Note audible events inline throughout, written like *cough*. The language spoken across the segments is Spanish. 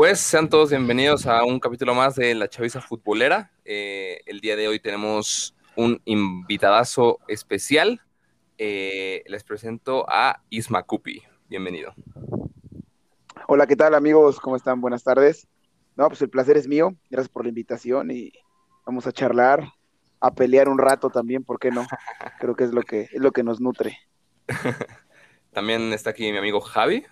Pues sean todos bienvenidos a un capítulo más de La Chaviza Futbolera. Eh, el día de hoy tenemos un invitadazo especial. Eh, les presento a Isma Cupi. Bienvenido. Hola, ¿qué tal amigos? ¿Cómo están? Buenas tardes. No, pues el placer es mío. Gracias por la invitación y vamos a charlar, a pelear un rato también, ¿por qué no? *laughs* Creo que es lo que es lo que nos nutre. *laughs* También está aquí mi amigo Javi.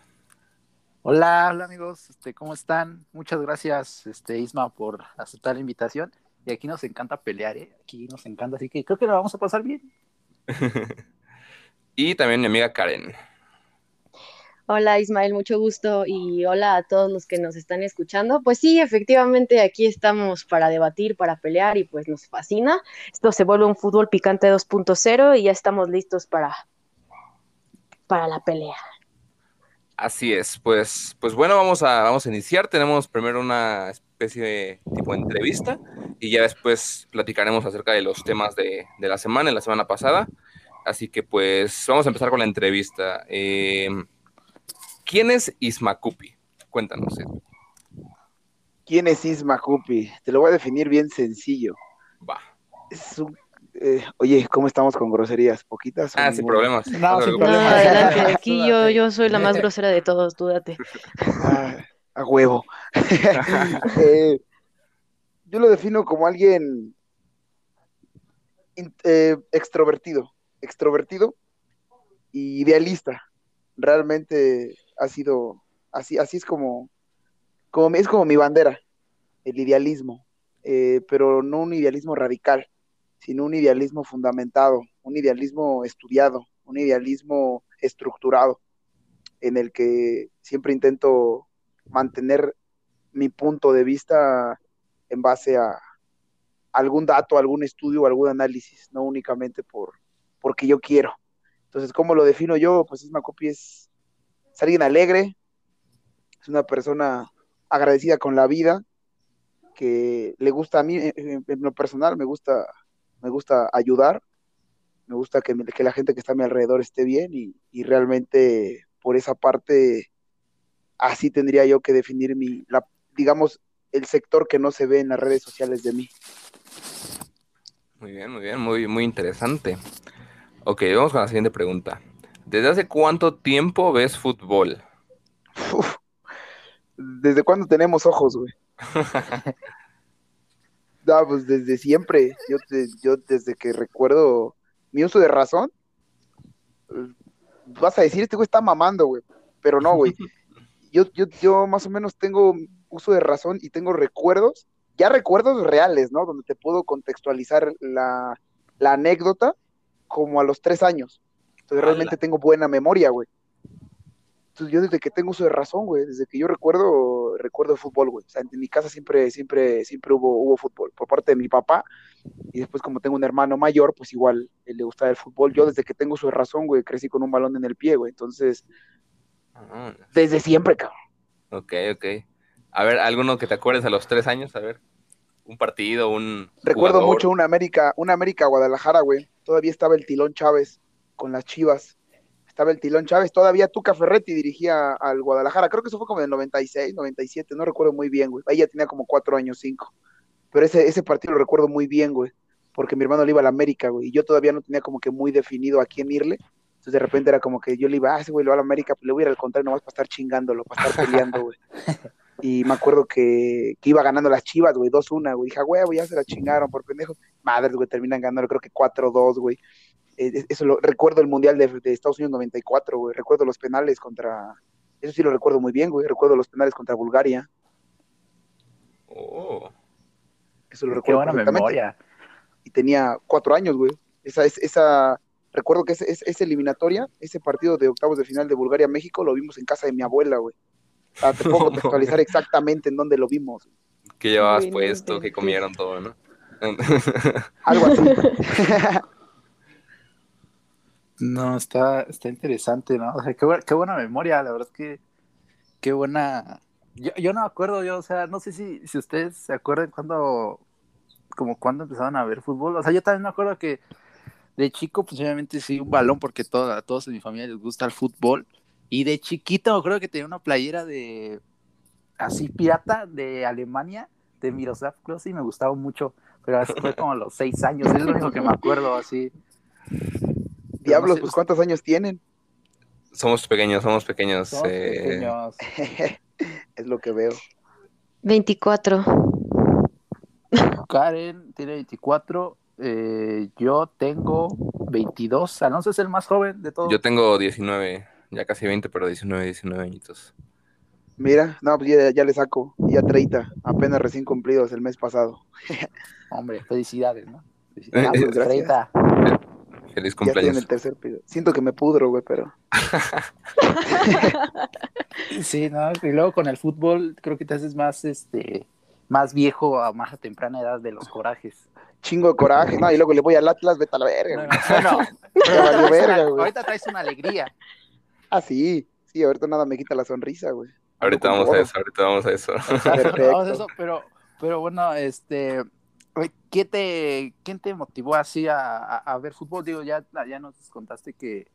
Hola, hola amigos, este, ¿cómo están? Muchas gracias, este, Isma, por aceptar la invitación. Y aquí nos encanta pelear, ¿eh? Aquí nos encanta, así que creo que lo vamos a pasar bien. *laughs* y también mi amiga Karen. Hola Ismael, mucho gusto y hola a todos los que nos están escuchando. Pues sí, efectivamente aquí estamos para debatir, para pelear y pues nos fascina. Esto se vuelve un fútbol picante 2.0 y ya estamos listos para, para la pelea. Así es, pues, pues bueno, vamos a, vamos a iniciar. Tenemos primero una especie de tipo de entrevista y ya después platicaremos acerca de los temas de, de la semana, en la semana pasada. Así que pues vamos a empezar con la entrevista. Eh, ¿Quién es Ismacupi? Cuéntanos. ¿Quién es Ismacupi? Te lo voy a definir bien sencillo. Va. Es un eh, oye, ¿cómo estamos con groserías? ¿Poquitas? Ah, sin problemas. No, sin problemas. *laughs* adelante, aquí yo, yo soy la más *laughs* grosera de todos, dúdate. Ah, a huevo. *laughs* eh, yo lo defino como alguien eh, extrovertido, extrovertido y idealista. Realmente ha sido así, así es como, como es como mi bandera, el idealismo, eh, pero no un idealismo radical, sino un idealismo fundamentado, un idealismo estudiado, un idealismo estructurado, en el que siempre intento mantener mi punto de vista en base a algún dato, algún estudio, algún análisis, no únicamente por porque yo quiero. Entonces, ¿cómo lo defino yo? Pues Isma Copi es es alguien alegre, es una persona agradecida con la vida, que le gusta a mí, en, lo personal, me gusta, me gusta ayudar, me gusta que, que, la gente que está a mi alrededor esté bien y, realmente por esa parte así tendría yo que definir mi, la, digamos, el sector que no se ve en las redes sociales de mí. Muy bien, muy bien, muy, muy interesante. Ok, vamos con la siguiente pregunta. ¿Desde hace cuánto tiempo ves fútbol? ¿Desde cuándo tenemos ojos, güey? *laughs* no, pues desde siempre. Yo, yo desde que recuerdo mi uso de razón, vas a decir, este güey está mamando, güey. Pero no, güey. *laughs* Yo, yo, yo más o menos tengo uso de razón y tengo recuerdos, ya recuerdos reales, ¿no? Donde te puedo contextualizar la, la anécdota como a los tres años. Entonces realmente tengo buena memoria, güey. Entonces yo desde que tengo uso de razón, güey, desde que yo recuerdo, recuerdo fútbol, güey. O sea, en mi casa siempre, siempre, siempre hubo, hubo fútbol por parte de mi papá. Y después como tengo un hermano mayor, pues igual le gustaba el fútbol. Yo desde que tengo uso de razón, güey, crecí con un balón en el pie, güey. Entonces, ah. desde siempre, cabrón. Ok, ok. A ver, ¿alguno que te acuerdes a los tres años? A ver, un partido, un. Recuerdo mucho una América, una América Guadalajara, güey. Todavía estaba el Tilón Chávez con las Chivas. Estaba el Tilón Chávez, todavía Tuca Ferretti dirigía al Guadalajara. Creo que eso fue como en el 96, 97, no recuerdo muy bien, güey. Ahí ya tenía como cuatro años, cinco. Pero ese, ese partido lo recuerdo muy bien, güey. Porque mi hermano le iba a la América, güey. Y yo todavía no tenía como que muy definido a quién irle. Entonces de repente era como que yo le iba, ah, ese güey le va a la América, pues le voy a ir al contrario, nomás para estar chingándolo, para estar peleando, güey. Y me acuerdo que, iba ganando las chivas, güey, 2-1, güey. Dije, güey, ya se la chingaron por pendejo. Madres, güey, terminan ganando, creo que 4-2, güey. Eh, eso lo recuerdo el Mundial de, Estados Unidos 94, güey. Recuerdo los penales contra. Eso sí lo recuerdo muy bien, güey. Recuerdo los penales contra Bulgaria. Oh. Eso lo recuerdo. Qué buena memoria. Y tenía cuatro años, güey. Esa, esa, recuerdo que esa eliminatoria, ese partido de octavos de final de Bulgaria-México, lo vimos en casa de mi abuela, güey. te puedo *laughs* contextualizar exactamente en dónde lo vimos. ¿Qué llevabas puesto? ¿Qué comieron todo, no? Algo así. *laughs* No, está, está interesante, ¿no? O sea, qué, buena memoria, la verdad es que qué buena. Yo, yo no me acuerdo, yo, o sea, no sé si, si ustedes se acuerdan cuando, como cuando empezaron a ver fútbol. O sea, yo también me acuerdo que de chico, pues obviamente sí, un balón, porque todo, a todos en mi familia les gusta el fútbol. Y de chiquito acuerdo que tenía una playera de, así pirata de Alemania, de Miroslav Klose, y me gustaba mucho, pero fue como los seis años, es lo único que me acuerdo así. Diablos, sé, pues ¿cuántos años tienen? Somos pequeños, somos pequeños. Somos eh, pequeños. *laughs* es lo que veo. 24. Karen tiene 24, eh, yo tengo 22, Alonso es el más joven de todos. Yo tengo 19, ya casi 20, pero 19, 19 añitos. Mira, no, pues ya, ya le saco, ya 30, apenas recién cumplidos el mes pasado. Hombre, felicidades, ¿no? Ah, Felicidades, pues, gracias. 30. Feliz Ya estoy en cumpleaños. el tercer piso. Siento que me pudro, güey, pero *laughs* Sí, ¿no? Y luego con el fútbol creo que te haces más, este, más viejo a más a temprana edad de los corajes. chingo de coraje. No, y luego le voy al Atlas, vete a la verga. No, güey. no, *laughs* verga, güey. ahorita traes una alegría. Ah, sí, sí, ahorita nada me quita la sonrisa, güey. Ahorita vamos a eso, ahorita vamos a eso. *laughs* Perfecto. Vamos a eso, pero, pero bueno, este, ¿qué te, ¿quién te motivó así a, ver fútbol? Digo, ya, ya nos contaste que,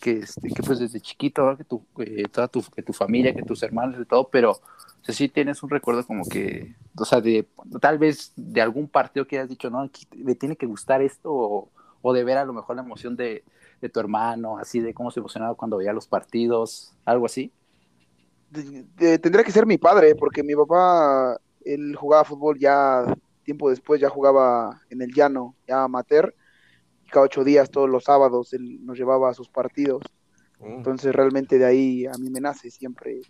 que, este, que pues desde chiquito, que tu, eh, toda tu, que tu familia, que tus hermanos y todo, pero o sea, sí tienes un recuerdo como que, o sea, de tal vez de algún partido que hayas dicho, no, me tiene que gustar esto, o, o de ver a lo mejor la emoción de, de tu hermano, así de cómo se emocionaba cuando veía los partidos, algo así. Tendría que ser mi padre, porque mi papá, él jugaba fútbol ya tiempo después, ya jugaba en el llano, ya amateur, y cada ocho días, todos los sábados, él nos llevaba a sus partidos. Uh, Entonces, realmente de ahí a mí me nace siempre.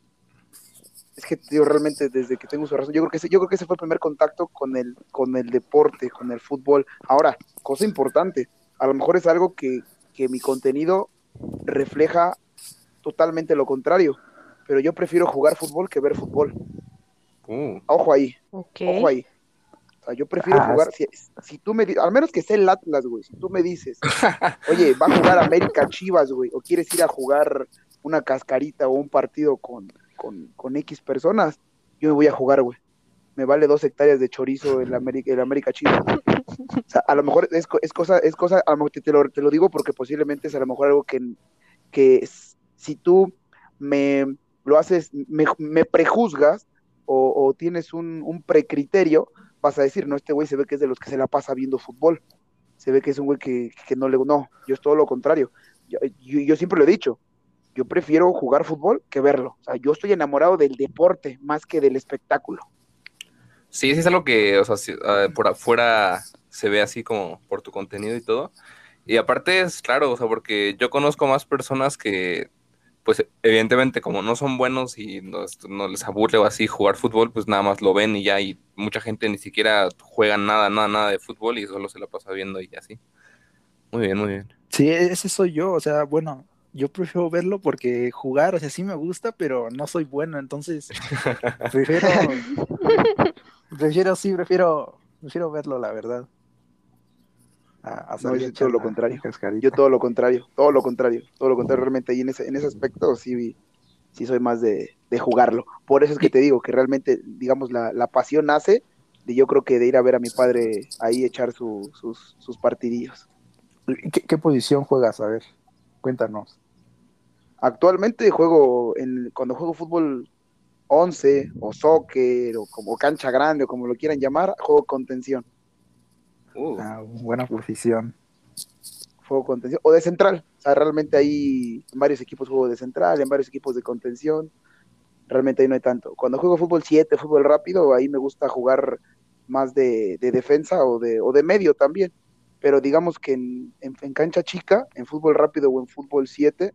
Es que, digo, realmente desde que tengo su razón, yo creo que ese, yo creo que ese fue el primer contacto con el, con el deporte, con el fútbol. Ahora, cosa importante, a lo mejor es algo que, que mi contenido refleja totalmente lo contrario, pero yo prefiero jugar fútbol que ver fútbol. uh, Ojo ahí, ojo ahí. Sea, yo prefiero Ah, jugar, si, si tú me al menos que sea el Atlas, güey, si tú me dices, oye, va a jugar América Chivas, güey, o quieres ir a jugar una cascarita o un partido con, con, con X personas, yo me voy a jugar, güey. Me vale dos hectáreas de chorizo el América, el América Chivas. O sea, a lo mejor es, es cosa, es cosa, a lo mejor te, te lo, te lo digo porque posiblemente es a lo mejor algo que, que si tú me lo haces, me, me prejuzgas o, o tienes un, un precriterio, vas a decir, no, este güey se ve que es de los que se la pasa viendo fútbol. Se ve que es un güey que, que no le... No, yo es todo lo contrario. Yo, yo, siempre lo he dicho, yo prefiero jugar fútbol que verlo. O sea, yo estoy enamorado del deporte más que del espectáculo. Sí, sí es algo que, o sea, ah, por afuera se ve así como por tu contenido y todo. Y aparte es claro, o sea, porque yo conozco más personas que, pues evidentemente como no son buenos y no, no les aburre o así jugar fútbol, pues nada más lo ven y ya, y mucha gente ni siquiera juega nada, nada, nada de fútbol y solo se la pasa viendo y así. Muy bien, muy bien. Sí, ese soy yo, o sea, bueno, yo prefiero verlo porque jugar, o sea, sí me gusta, pero no soy bueno, entonces *laughs* prefiero, prefiero, sí, prefiero, prefiero verlo, la verdad. A, a No, yo todo lo contrario. Yo todo lo contrario, todo lo contrario, todo lo contrario. Realmente ahí en ese, en ese aspecto sí, sí soy más de, de jugarlo. Por eso es que te digo que realmente, digamos, la, la pasión nace de yo creo que de ir a ver a mi padre ahí echar su- sus, sus partidillos. ¿Qué, qué posición juegas? A ver, cuéntanos. Actualmente juego, en, cuando juego fútbol 11 o soccer o como cancha grande o como lo quieran llamar, juego contención. Uh, Ah, buena posición. Juego contención o de central. O sea, realmente ahí en varios equipos juego de central, en varios equipos de contención. Realmente ahí no hay tanto. Cuando juego fútbol 7, fútbol rápido, ahí me gusta jugar más de, de defensa o de, o de medio también. Pero digamos que en, en- en cancha chica, en fútbol rápido o en fútbol 7,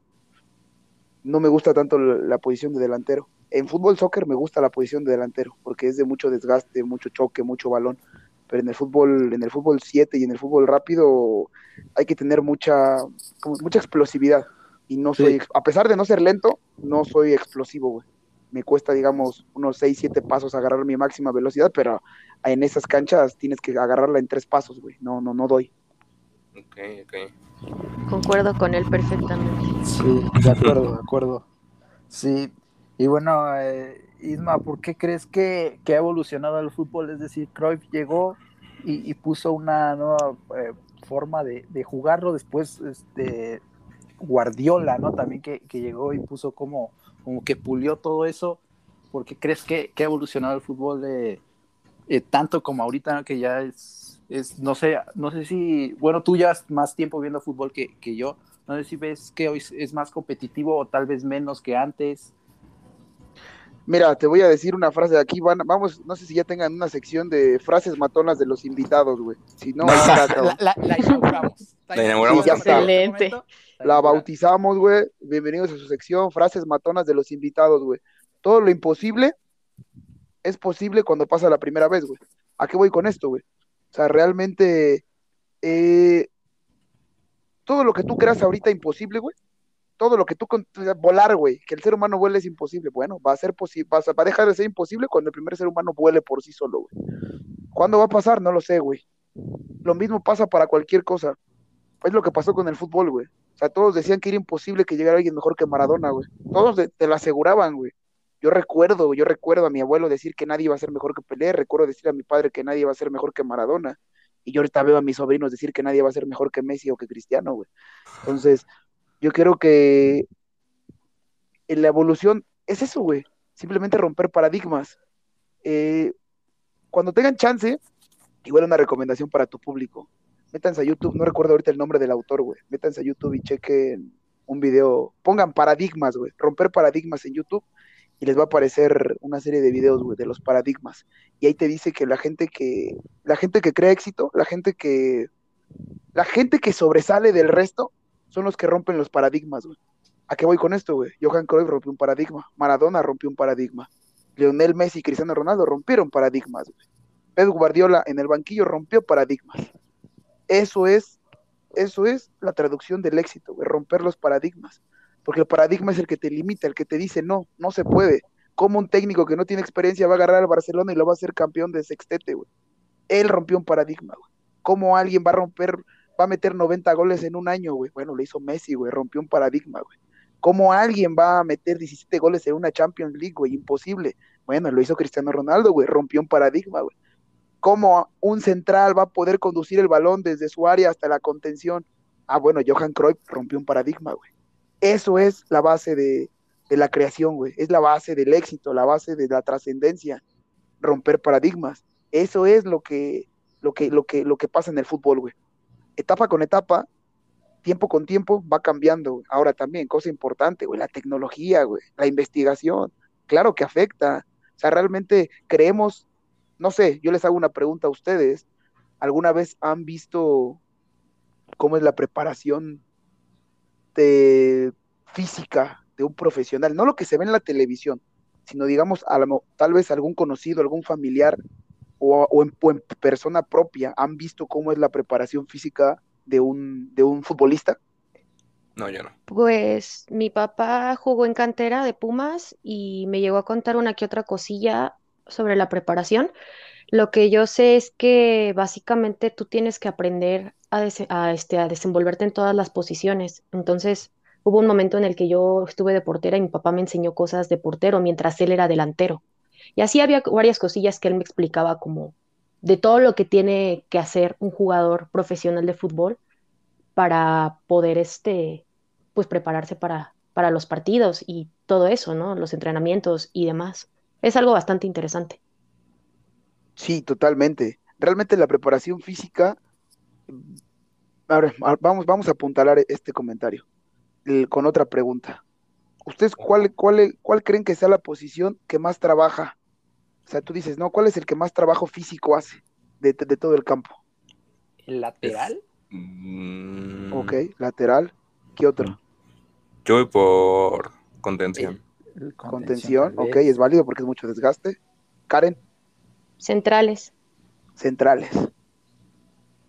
no me gusta tanto la, la posición de delantero. En fútbol soccer me gusta la posición de delantero, porque es de mucho desgaste, mucho choque, mucho balón. Pero en el fútbol, en el fútbol 7 y en el fútbol rápido hay que tener mucha, como mucha explosividad. Y no soy, a pesar de no ser lento, no soy explosivo, güey. Me cuesta, digamos, unos 6, 7 pasos agarrar mi máxima velocidad, pero en esas canchas tienes que agarrarla en tres pasos, güey. No, no, no doy. ok, ok. Concuerdo con él perfectamente. Sí, de acuerdo, de acuerdo. Sí, y bueno, eh, Isma, ¿por qué crees que, que ha evolucionado el fútbol? Es decir, Cruyff llegó y, y puso una nueva eh, forma de, de jugarlo, después este, Guardiola, ¿no? También que, que llegó y puso como, como que pulió todo eso. ¿por qué crees que, que ha evolucionado el fútbol eh, tanto como ahorita que ya es, es, no sé, no sé si, bueno, tú ya más tiempo viendo fútbol que, que yo, no sé si ves que hoy es más competitivo o tal vez menos que antes. Mira, te voy a decir una frase de aquí, van, vamos, no sé si ya tengan una sección de frases matonas de los invitados, güey. Si no, *laughs* la, está, la, la, inauguramos. La inauguramos. Sí, ya está. Excelente. La bautizamos, güey. Bienvenidos a su sección, frases matonas de los invitados, güey. Todo lo imposible es posible cuando pasa la primera vez, güey. ¿A qué voy con esto, güey? O sea, realmente, eh, todo lo que tú creas ahorita imposible, güey. Todo lo que tú, con- volar, güey, que el ser humano vuele es imposible. Bueno, va a ser posible, va, a- dejar de ser imposible cuando el primer ser humano vuele por sí solo, güey. ¿Cuándo va a pasar? No lo sé, güey. Lo mismo pasa para cualquier cosa. Es lo que pasó con el fútbol, güey. O sea, todos decían que era imposible que llegara alguien mejor que Maradona, güey. Todos te lo aseguraban, güey. Yo recuerdo, yo recuerdo a mi abuelo decir que nadie iba a ser mejor que Pelé, recuerdo decir a mi padre que nadie iba a ser mejor que Maradona. Y yo ahorita veo a mis sobrinos decir que nadie va a ser mejor que Messi o que Cristiano, güey. Entonces, yo creo que en la evolución es eso, güey. Simplemente romper paradigmas. Eh, cuando tengan chance, igual una recomendación para tu público. Métanse a YouTube, no recuerdo ahorita el nombre del autor, güey. Métanse a YouTube y chequen un video. Pongan paradigmas, güey. Romper paradigmas en YouTube y les va a aparecer una serie de videos, güey, de los paradigmas. Y ahí te dice que la gente que, la gente que crea éxito, la gente que, la gente que sobresale del resto, son los que rompen los paradigmas, güey. ¿A qué voy con esto, güey? Johan Cruyff rompió un paradigma, Maradona rompió un paradigma, Lionel Messi y Cristiano Ronaldo rompieron paradigmas, güey. Guardiola en el banquillo rompió paradigmas. Eso es, eso es la traducción del éxito, güey, romper los paradigmas. Porque el paradigma es el que te limita, el que te dice no, no se puede. Como un técnico que no tiene experiencia va a agarrar al Barcelona y lo va a hacer campeón de sextete, güey. Él rompió un paradigma, güey. ¿Cómo alguien va a romper, va a meter 90 goles en un año, güey? Bueno, lo hizo Messi, güey, rompió un paradigma, güey. ¿Cómo alguien va a meter 17 goles en una Champions League, güey? Imposible. Bueno, lo hizo Cristiano Ronaldo, güey, rompió un paradigma, güey. ¿Cómo un central va a poder conducir el balón desde su área hasta la contención? Ah, bueno, Johan Cruyff rompió un paradigma, güey. Eso es la base de, de la creación, güey. Es la base del éxito, la base de la trascendencia. Romper paradigmas. Eso es lo que, lo que, lo que, lo que pasa en el fútbol, güey. Etapa con etapa, tiempo con tiempo, va cambiando. Ahora también, cosa importante, güey, la tecnología, güey, la investigación. Claro que afecta. O sea, realmente creemos, no sé, yo les hago una pregunta a ustedes. ¿Alguna vez han visto cómo es la preparación de física de un profesional, no lo que se ve en la televisión, sino digamos, a tal vez algún conocido, algún familiar o, o en, o en persona propia han visto cómo es la preparación física de un, de un futbolista. No, yo no. Pues mi papá jugó en cantera de Pumas y me llegó a contar una que otra cosilla sobre la preparación. Lo que yo sé es que básicamente tú tienes que aprender a, a, este, a desenvolverte en todas las posiciones. Entonces, hubo un momento en el que yo estuve de portera y mi papá me enseñó cosas de portero mientras él era delantero. Y así había varias cosillas que él me explicaba como de todo lo que tiene que hacer un jugador profesional de fútbol para poder este, pues prepararse para, para los partidos y todo eso, ¿no? Los entrenamientos y demás. Es algo bastante interesante. Sí, totalmente. Realmente la preparación física, ahora a- vamos, vamos a apuntalar este comentario con otra pregunta. ¿Ustedes cuál, cuál, cuál creen que sea la posición que más trabaja? O sea, tú dices, no, ¿cuál es el que más trabajo físico hace de, de todo el campo? ¿El lateral? Mm, Ok, lateral. ¿Qué otro? Yo voy por contención. El Contención, tal ok, es válido porque es mucho desgaste. Karen, Centrales. centrales.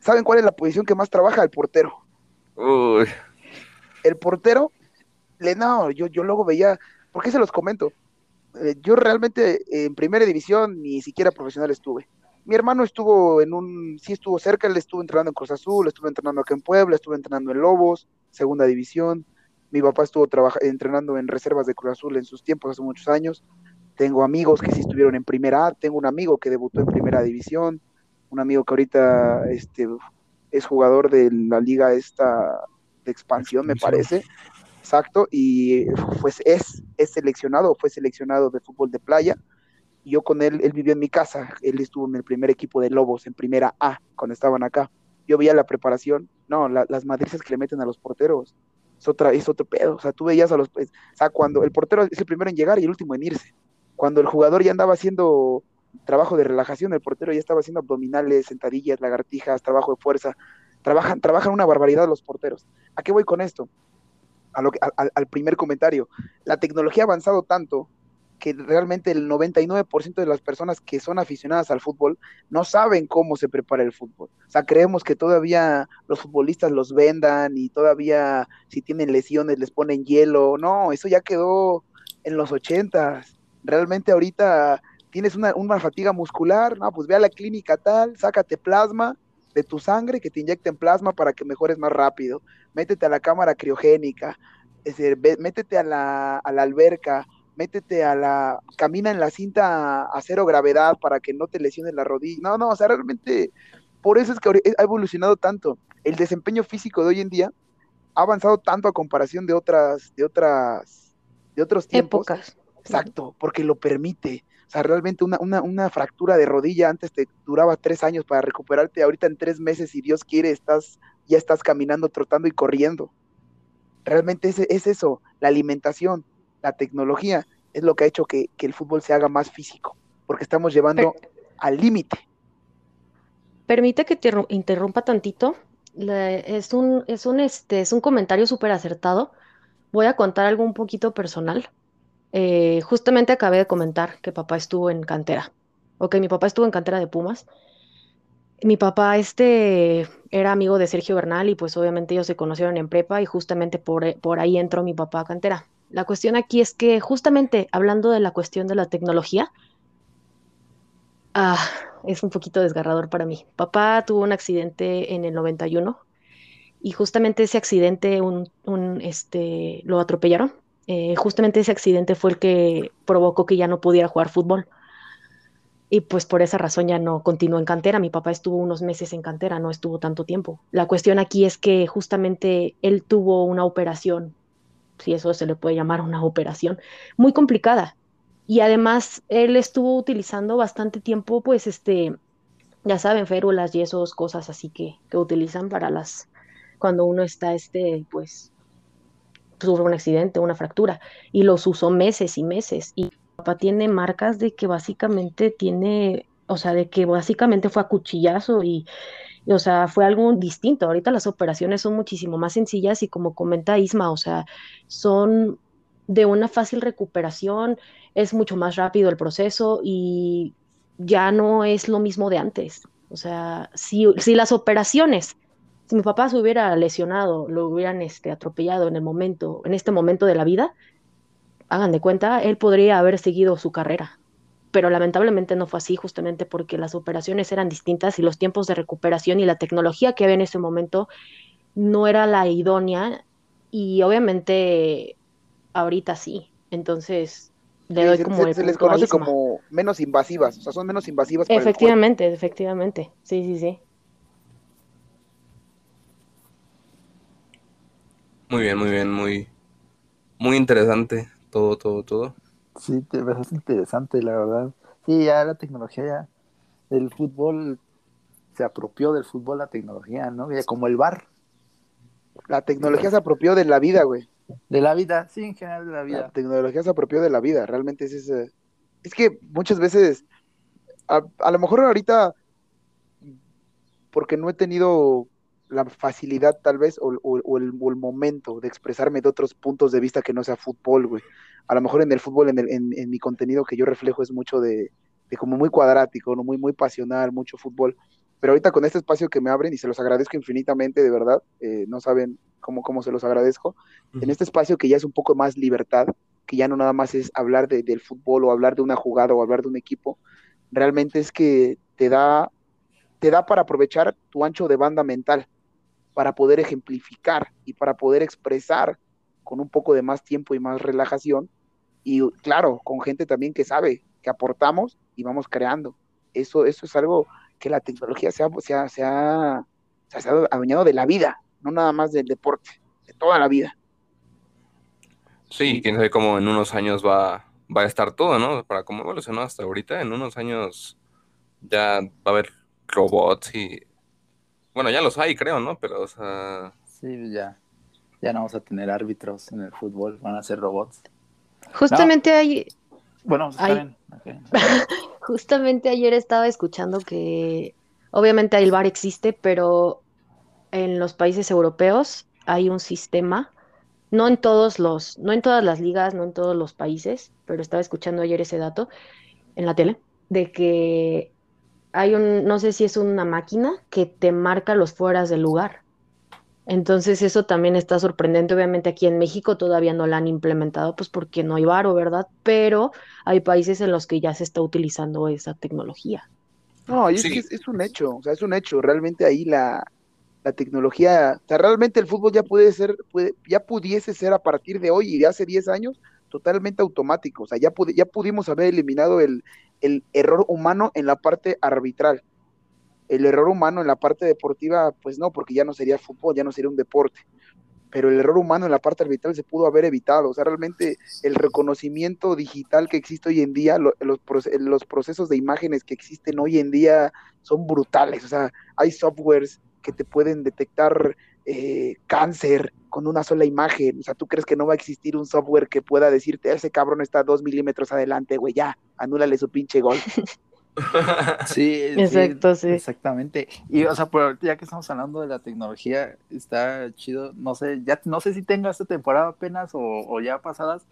¿Saben cuál es la posición que más trabaja? El portero. Uy, el portero, no, yo, yo luego veía, ¿por qué se los comento? Eh, yo realmente eh, en primera división ni siquiera profesional estuve. Mi hermano estuvo en un, sí estuvo cerca, él estuvo entrenando en Cruz Azul, estuvo entrenando acá en Puebla, estuvo entrenando en Lobos, segunda división. Mi papá estuvo entrenando en reservas de Cruz Azul en sus tiempos, hace muchos años. Tengo amigos que sí estuvieron en primera A, tengo un amigo que debutó en primera división, un amigo que ahorita este, es jugador de la liga esta de expansión, me parece. Exacto, y pues es, es seleccionado, fue seleccionado de fútbol de playa. Yo con él, él vivió en mi casa, él estuvo en el primer equipo de Lobos, en primera A, cuando estaban acá. Yo veía la preparación, no, las madrizas que le meten a los porteros, es, otra, es otro pedo, o sea, tú veías a los, o sea, cuando el portero es el primero en llegar y el último en irse, cuando el jugador ya andaba haciendo trabajo de relajación, el portero ya estaba haciendo abdominales, sentadillas, lagartijas, trabajo de fuerza, trabajan, trabajan una barbaridad los porteros. ¿A qué voy con esto? A lo que, al primer comentario. La tecnología ha avanzado tanto que realmente el 99% de las personas que son aficionadas al fútbol no saben cómo se prepara el fútbol. O sea, creemos que todavía los futbolistas los vendan y todavía si tienen lesiones les ponen hielo. No, eso ya quedó en los 80 Realmente ahorita tienes una, una fatiga muscular, no, pues ve a la clínica tal, sácate plasma de tu sangre, que te inyecten plasma para que mejores más rápido. Métete a la cámara criogénica, es decir, métete a la, a la alberca, métete a la, camina en la cinta a cero gravedad para que no te lesiones la rodilla. No, no, o sea, realmente, por eso es que ha evolucionado tanto. El desempeño físico de hoy en día ha avanzado tanto a comparación de otras, de otras, de otros tiempos. Épocas. Exacto, porque lo permite. O sea, realmente una, una, una, fractura de rodilla antes te duraba tres años para recuperarte, ahorita en tres meses, si Dios quiere, estás, ya estás caminando, trotando y corriendo. Realmente es, es eso, la alimentación, la tecnología, es lo que ha hecho que, que el fútbol se haga más físico, porque estamos llevando al límite. Permite que te interrumpa tantito. es un, es un, este, es un comentario súper acertado. Voy a contar algo un poquito personal. Eh, justamente acabé de comentar que papá estuvo en cantera. Ok, mi papá estuvo en cantera de Pumas. Mi papá este era amigo de Sergio Bernal y pues obviamente ellos se conocieron en prepa y justamente por, por ahí entró mi papá a cantera. La cuestión aquí es que justamente hablando de la cuestión de la tecnología, ah, es un poquito desgarrador para mí. Papá tuvo un accidente en el 91 y justamente ese accidente un, un, este, lo atropellaron eh, justamente ese accidente fue el que provocó que ya no pudiera jugar fútbol. Y pues por esa razón ya no continuó en cantera. Mi papá estuvo unos meses en cantera, no estuvo tanto tiempo. La cuestión aquí es que justamente él tuvo una operación, si eso se le puede llamar una operación, muy complicada. Y además él estuvo utilizando bastante tiempo, pues este, ya saben, férulas, yesos, cosas así que, que utilizan para las, cuando uno está, este, pues sufre un accidente, una fractura, y los usó meses y meses. Y papá tiene marcas de que básicamente tiene, o sea, de que básicamente fue a cuchillazo y, o sea, fue algo distinto. Ahorita las operaciones son muchísimo más sencillas y como comenta Isma, o sea, son de una fácil recuperación, es mucho más rápido el proceso y ya no es lo mismo de antes. O sea, si las operaciones si mi papá se hubiera lesionado, lo hubieran este, atropellado en el momento, en este momento de la vida, hagan de cuenta, él podría haber seguido su carrera. Pero lamentablemente no fue así, justamente porque las operaciones eran distintas y los tiempos de recuperación y la tecnología que había en ese momento no era la idónea y obviamente ahorita sí. Entonces, le doy como se, se les conoce como menos invasivas, o sea, son menos invasivas. efectivamente, efectivamente, sí, sí, sí. Muy bien, muy bien, muy, muy interesante todo, todo, todo. Sí, te ves interesante, la verdad. Sí, ya la tecnología ya, el fútbol se apropió del fútbol la tecnología, ¿no? Como el bar. La tecnología se apropió de la vida, güey. De la vida, sí, en general de la vida. La tecnología se apropió de la vida, realmente es ese. Es que muchas veces, a, a lo mejor ahorita, porque no he tenido la facilidad tal vez o, el, momento de expresarme de otros puntos de vista que no sea fútbol, güey. A lo mejor en el fútbol, en, el, en, mi contenido que yo reflejo es mucho de, como muy cuadrático, ¿no? muy, muy pasional, mucho fútbol. Pero ahorita con este espacio que me abren y se los agradezco infinitamente, de verdad, eh, no saben cómo, cómo se los agradezco, en este espacio que ya es un poco más libertad, que ya no nada más es hablar del fútbol o hablar de una jugada o hablar de un equipo, realmente es que te da, te da para aprovechar tu ancho de banda mental para poder ejemplificar y para poder expresar con un poco de más tiempo y más relajación. Y claro, con gente también que sabe que aportamos y vamos creando. Eso, eso es algo que la tecnología se ha, se ha, se ha, adueñado de la vida, no nada más del deporte, de toda la vida. Sí, quién sabe cómo en unos años va, va a estar todo, ¿no? Para cómo evolucionó hasta ahorita, en unos años ya va a haber robots y... Bueno, ya los hay, creo, ¿no? Pero, o sea... Sí, ya. Ya no vamos a tener árbitros en el fútbol, van a ser robots. Justamente hay... Bueno, Ay. *laughs* Justamente ayer estaba escuchando que obviamente el VAR existe, pero en los países europeos hay un sistema, no en todos los, no en todas las ligas, no en todos los países, pero estaba escuchando ayer ese dato en la tele, de que hay un, no sé si es una máquina que te marca los fueras del lugar. Entonces eso también está sorprendente. Obviamente aquí en México todavía no la han implementado, pues porque no hay varo, ¿verdad? Pero hay países en los que ya se está utilizando esa tecnología. No, es, que es, un hecho, o sea, es un hecho. Realmente ahí la, la tecnología, o sea, realmente el fútbol ya puede ser, puede, ya pudiese ser a partir de hoy y de hace 10 años totalmente automático. O sea, ya, ya pudimos haber eliminado el, el error humano en la parte arbitral el error humano en la parte deportiva, pues no, porque ya no sería fútbol, ya no sería un deporte. Pero el error humano en la parte arbitral se pudo haber evitado. O sea, realmente el reconocimiento digital que existe hoy en día, los, los procesos de imágenes que existen hoy en día son brutales. O sea, hay softwares que te pueden detectar eh, cáncer con una sola imagen. O sea, ¿tú crees que no va a existir un software que pueda decirte, ese cabrón está dos milímetros adelante, güey, ya, anúlale su pinche gol? *laughs* Sí, exacto, sí, Exactamente. Y, o sea, ya que estamos hablando de la tecnología, está chido. No sé, ya no sé si tenga esta temporada apenas o, ya pasadas.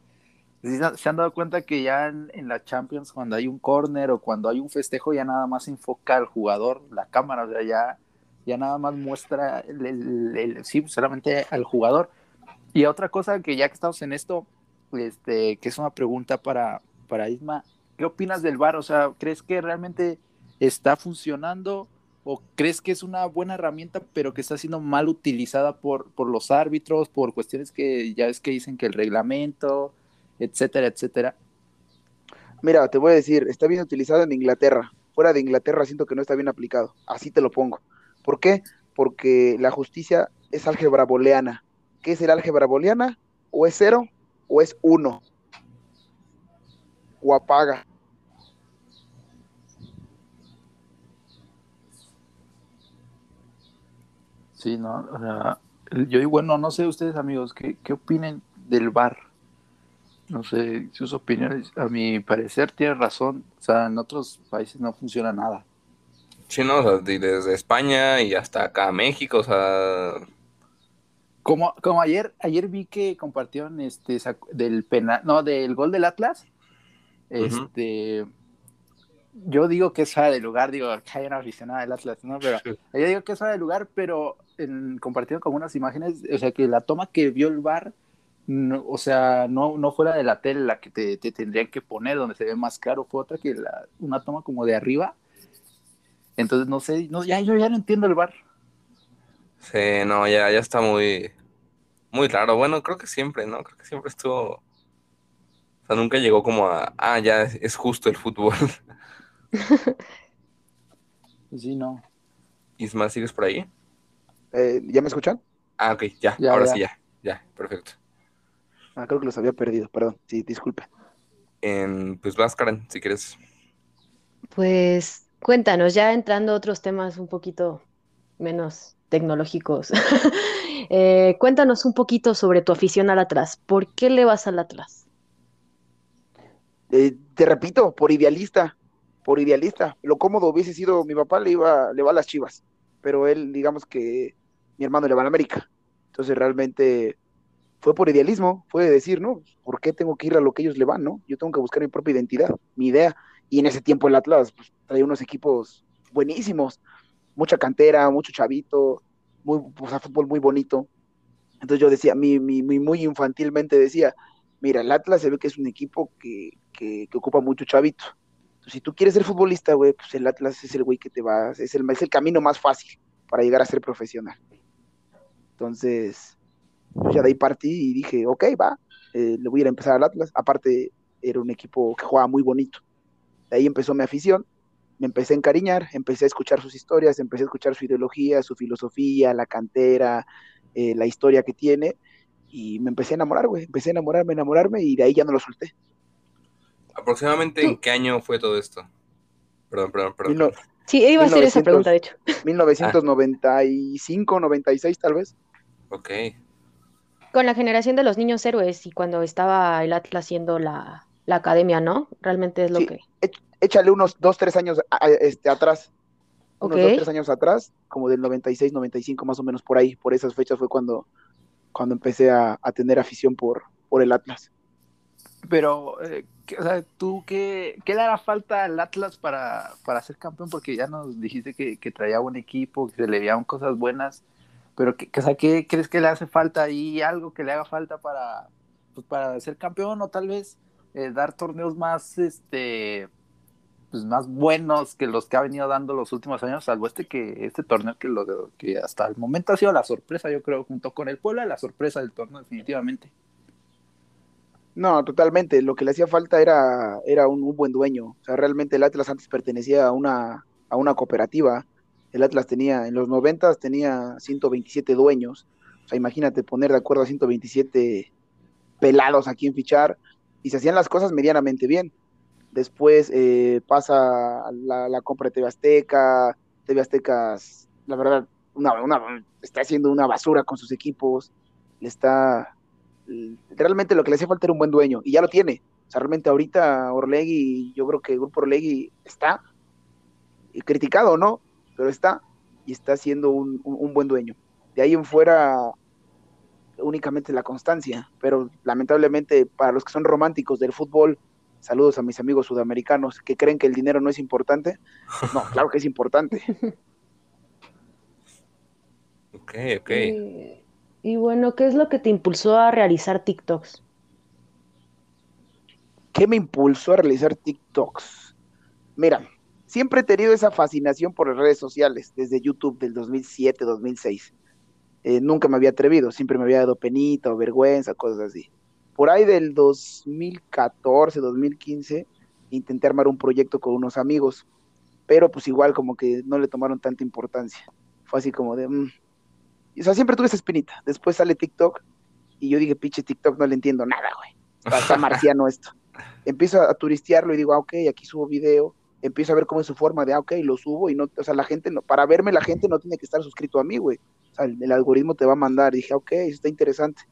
Si se han dado cuenta que ya en, la Champions, cuando hay un corner o cuando hay un festejo, ya nada más enfoca al jugador, la cámara, o sea, ya, ya nada más muestra el, sí, solamente al jugador. Y otra cosa que ya que estamos en esto, este, que es una pregunta para, para Isma, ¿Qué opinas del VAR? O sea, ¿crees que realmente está funcionando o crees que es una buena herramienta pero que está siendo mal utilizada por, por los árbitros, por cuestiones que ya es que dicen que el reglamento, etcétera, etcétera? Mira, te voy a decir, está bien utilizado en Inglaterra. Fuera de Inglaterra siento que no está bien aplicado. Así te lo pongo. ¿Por qué? Porque la justicia es álgebra booleana. ¿Qué es el álgebra booleana? O es cero o es uno. O apaga. Sí, no, o sea, yo digo, bueno, no sé ustedes amigos, ¿qué, qué opinen del bar? No sé, sus opiniones, a mi parecer tiene razón, o sea, en otros países no funciona nada. Sí, no, o sea, desde España y hasta acá México, o sea... Como, como ayer, ayer vi que compartieron este del penal, no, del gol del Atlas, este, yo digo que es fuera de lugar, digo que hay una aficionada del Atlas, ¿no? Pero yo digo que es fuera de lugar, pero en, compartido con unas imágenes, o sea, que la toma que vio el bar, o sea, no, no fuera de la tele la que te, tendrían que poner, donde se ve más claro, fue otra que la, una toma como de arriba. Entonces, no sé, no, ya, yo ya no entiendo el bar. Sí, no, ya, ya está muy, muy raro. Bueno, creo que siempre, ¿no? Creo que siempre estuvo. O sea, nunca llegó como a, ah, ya es justo el fútbol. *laughs* sí, no. Isma, ¿sigues por ahí? Eh, ¿Ya me escuchan? Ah, ok, ya, ahora sí, ya, ya, perfecto. Ah, creo que los había perdido, perdón, sí, disculpe. pues vas, Karen, si quieres. Pues cuéntanos, ya entrando a otros temas un poquito menos tecnológicos. *laughs* Eh, cuéntanos un poquito sobre tu afición al Atlas. ¿Por qué le vas al Atlas? Eh, te repito, por idealista, por idealista. Lo cómodo hubiese sido, mi papá le iba, le va a las chivas, pero él, digamos que mi hermano le va a América. Entonces realmente fue por idealismo, fue decir, ¿no? ¿Por qué tengo que ir a lo que ellos le van, no? Yo tengo que buscar mi propia identidad, mi idea. Y en ese tiempo el Atlas pues, traía unos equipos buenísimos, mucha cantera, mucho chavito, muy, o sea, fútbol muy bonito. Entonces yo decía, mi, mi, muy infantilmente decía, mira, el Atlas se ve que es un equipo que, que, que ocupa mucho chavito. Entonces, si tú quieres ser futbolista, güey, pues el Atlas es el güey que te va, es el, es el camino más fácil para llegar a ser profesional. Entonces, pues ya de ahí partí y dije, ok, va, eh, le voy a ir a empezar al Atlas. Aparte, era un equipo que jugaba muy bonito. De ahí empezó mi afición, me empecé a encariñar, empecé a escuchar sus historias, empecé a escuchar su ideología, su filosofía, la cantera, eh, la historia que tiene. y me empecé a enamorar, güey. Empecé a enamorarme, enamorarme y de ahí ya no lo solté. ¿Aproximadamente en qué año fue todo esto? Perdón, perdón, perdón. No- Sí, iba a hacer esa 1900. pregunta, de hecho. 1995, 96 tal vez. Ok. Con la generación de los niños héroes y cuando estaba el Atlas haciendo la, la academia, ¿no? Realmente es lo Sí. que... Échale unos dos, tres años a- este, atrás. Unos dos, tres años atrás, como del 96, 95 más o menos por ahí. Por esas fechas fue cuando, cuando empecé a, a tener afición por, por el Atlas. Pero, eh, ¿qué- o sea, ¿tú qué, qué le hará falta al Atlas para, para ser campeón? Porque ya nos dijiste que, que traía buen equipo, que se le veían cosas buenas, pero ¿qué, que- o sea, ¿qué crees que le hace falta ahí? ¿Algo que le haga falta para, pues, para ser campeón o tal vez eh, dar torneos más, este, pues, más buenos que los que ha venido dando los últimos años, salvo este que este torneo que, lo, que hasta el momento ha sido la sorpresa, yo creo, junto con el Puebla, la sorpresa del torneo definitivamente. No, totalmente. Lo que le hacía falta era, era un, buen dueño. O sea, realmente el Atlas antes pertenecía a una, a una cooperativa. El Atlas tenía, en los 90 tenía 127 dueños. O sea, imagínate poner de acuerdo a 127 pelados a quien fichar y se hacían las cosas medianamente bien. Después eh, pasa la, la compra de TV Azteca. TV Aztecas, la verdad, una, está haciendo una basura con sus equipos. Le está realmente lo que le hacía falta era un buen dueño y ya lo tiene. O sea, realmente ahorita Orlegui, yo creo que el grupo Orlegui está y criticado, ¿no? Pero está y está siendo un- un buen dueño. De ahí en fuera únicamente la constancia, pero lamentablemente para los que son románticos del fútbol, saludos a mis amigos sudamericanos que creen que el dinero no es importante. No, claro que es importante. *laughs* Ok, ok. Y, y bueno, ¿qué es lo que te impulsó a realizar TikToks? ¿Qué me impulsó a realizar TikToks? Mira, siempre he tenido esa fascinación por las redes sociales, desde YouTube del 2007, 2006. Eh, nunca me había atrevido, siempre me había dado penita o vergüenza, cosas así. Por ahí del 2014, 2015, intenté armar un proyecto con unos amigos, pero pues igual como que no le tomaron tanta importancia. Fue así como de... mm. O sea, siempre tuve esa espinita. Después sale TikTok y yo dije, pinche TikTok, no le entiendo nada, güey. Está, *laughs* marciano esto empiezo a turistearlo y digo, ah, ok, aquí subo video, empiezo a ver cómo es su forma de, ah, ok, lo subo y no, o sea, la gente, no, para verme la gente no tiene que estar suscrito a mí, güey. O sea, el, el algoritmo te va a mandar. dije, ok, está interesante.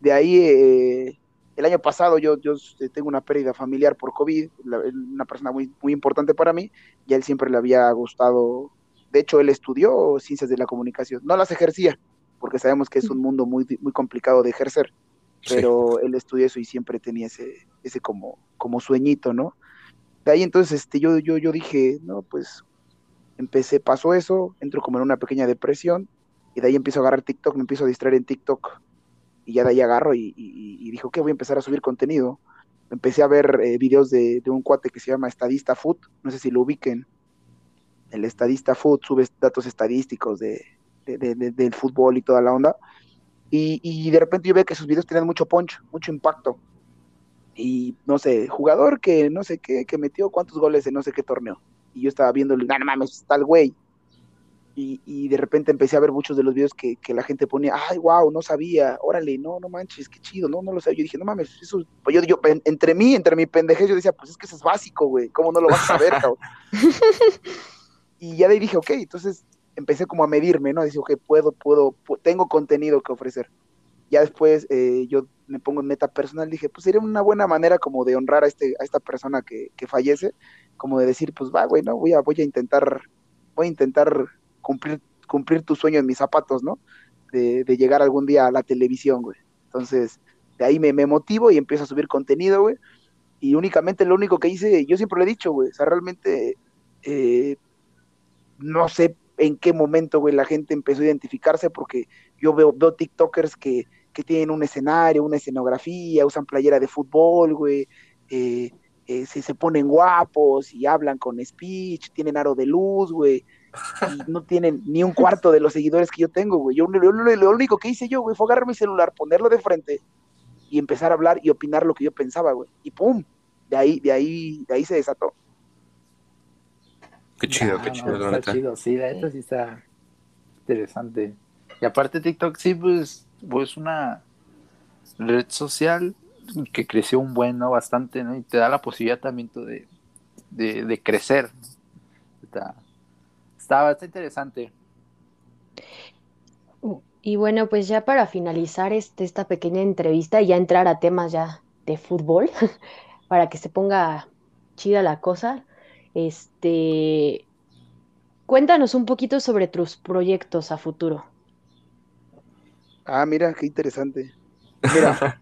De ahí, eh, el año pasado yo, yo eh, tengo una pérdida familiar por COVID, la- una persona muy, muy importante para mí, y a él siempre le había gustado, de hecho, él estudió ciencias de la comunicación, no las ejercía, porque sabemos que es un mundo muy, muy complicado de ejercer Sí. pero él estudió eso y siempre tenía ese, ese como, como sueñito, ¿no? De ahí entonces este, yo, yo, yo dije, no, pues empecé, pasó eso, entro como en una pequeña depresión y de ahí empiezo a agarrar TikTok, me empiezo a distraer en TikTok y ya de ahí agarro y, y, dije, ok, voy a empezar a subir contenido. Empecé a ver eh, videos de, un cuate que se llama Estadista Food, no sé si lo ubiquen. El Estadista Food sube datos estadísticos de, de- de- de- del fútbol y toda la onda. Y, de repente yo veo que sus videos tenían mucho punch, mucho impacto. Y no sé, jugador que no sé qué, que metió cuántos goles en no sé qué torneo. Y yo estaba viendo, no, no mames, está el güey. Y, y de repente empecé a ver muchos de los videos que, que la gente ponía, ay, wow, no sabía, órale, no, no manches, qué chido, no, no lo sabía. Yo dije, no mames, eso, pues yo, yo, en- entre mí, entre mi pendejez, yo decía, pues es que eso es básico, güey, ¿cómo no lo vas a saber, cabrón? *laughs* *laughs* y ya de ahí dije, ok, entonces empecé como a medirme, ¿no? Dice, ok, puedo, puedo, pu- tengo contenido que ofrecer. Ya después eh, yo me pongo en meta personal, dije, pues sería una buena manera como de honrar a, este, a esta persona que, que fallece, como de decir, pues va, güey, ¿no? Voy a, voy a intentar, voy a intentar cumplir, cumplir tu sueño en mis zapatos, ¿no? De, de llegar algún día a la televisión, güey. Entonces, de ahí me, me motivo y empiezo a subir contenido, güey. Y únicamente lo único que hice, yo siempre lo he dicho, güey, o sea, realmente eh, no sé en qué momento, güey, la gente empezó a identificarse porque yo veo, veo TikTokers que, que tienen un escenario, una escenografía, usan playera de fútbol, güey, eh, eh, se, se ponen guapos y hablan con speech, tienen aro de luz, güey, y no tienen ni un cuarto de los seguidores que yo tengo, güey. Yo, lo, lo- lo único que hice yo, güey, fue agarrar mi celular, ponerlo de frente y empezar a hablar y opinar lo que yo pensaba, güey. Y pum, de ahí, de ahí, de ahí se desató. Qué chido, qué no, chido, la está neta. chido, sí, la neta sí está interesante. Y aparte TikTok sí, pues, pues una, red social que creció un buen, ¿no? Bastante, ¿no? Y te da la posibilidad también de, de, crecer. Está, está, bastante interesante. Y bueno, pues ya para finalizar este, esta pequeña entrevista y ya entrar a temas ya de fútbol, *laughs* para que se ponga chida la cosa, este, cuéntanos un poquito sobre tus proyectos a futuro. Ah, mira, qué interesante. Mira,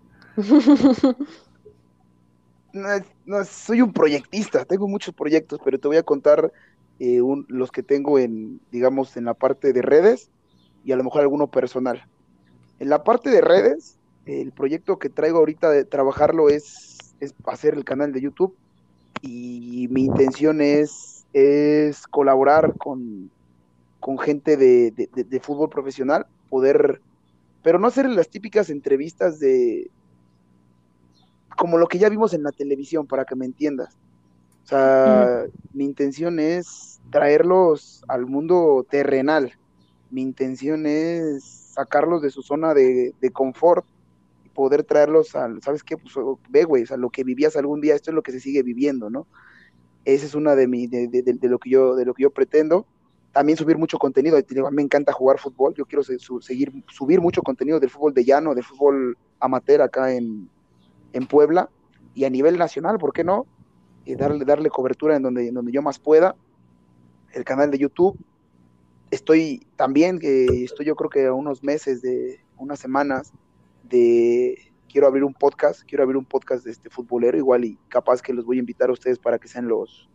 *laughs* no, soy un proyectista, tengo muchos proyectos, pero te voy a contar eh, los que tengo en, digamos, en la parte de redes y a lo mejor alguno personal. En la parte de redes, el proyecto que traigo ahorita de trabajarlo es, es hacer el canal de YouTube y mi intención es, es colaborar con, con gente de, de fútbol profesional, poder, pero no hacer las típicas entrevistas de, como lo que ya vimos en la televisión, para que me entiendas. O sea, mi intención es traerlos al mundo terrenal. Mi intención es sacarlos de su zona de, confort y poder traerlos al, ¿sabes qué? Pues ve, güey, o sea, lo que vivías algún día, esto es lo que se sigue viviendo, ¿no? Esa es una de, mi, de, de, lo que yo, de lo que yo pretendo. También subir mucho contenido. Me encanta jugar fútbol. Yo quiero seguir, subir mucho contenido del fútbol de llano, del fútbol amateur acá en, en Puebla y a nivel nacional, ¿por qué no? Y darle, darle cobertura en donde, donde yo más pueda. El canal de YouTube. Estoy también, que estoy yo creo que a unos meses, de unas semanas, de quiero abrir un podcast, quiero abrir un podcast de este futbolero, igual y capaz que los voy a invitar a ustedes para que sean los,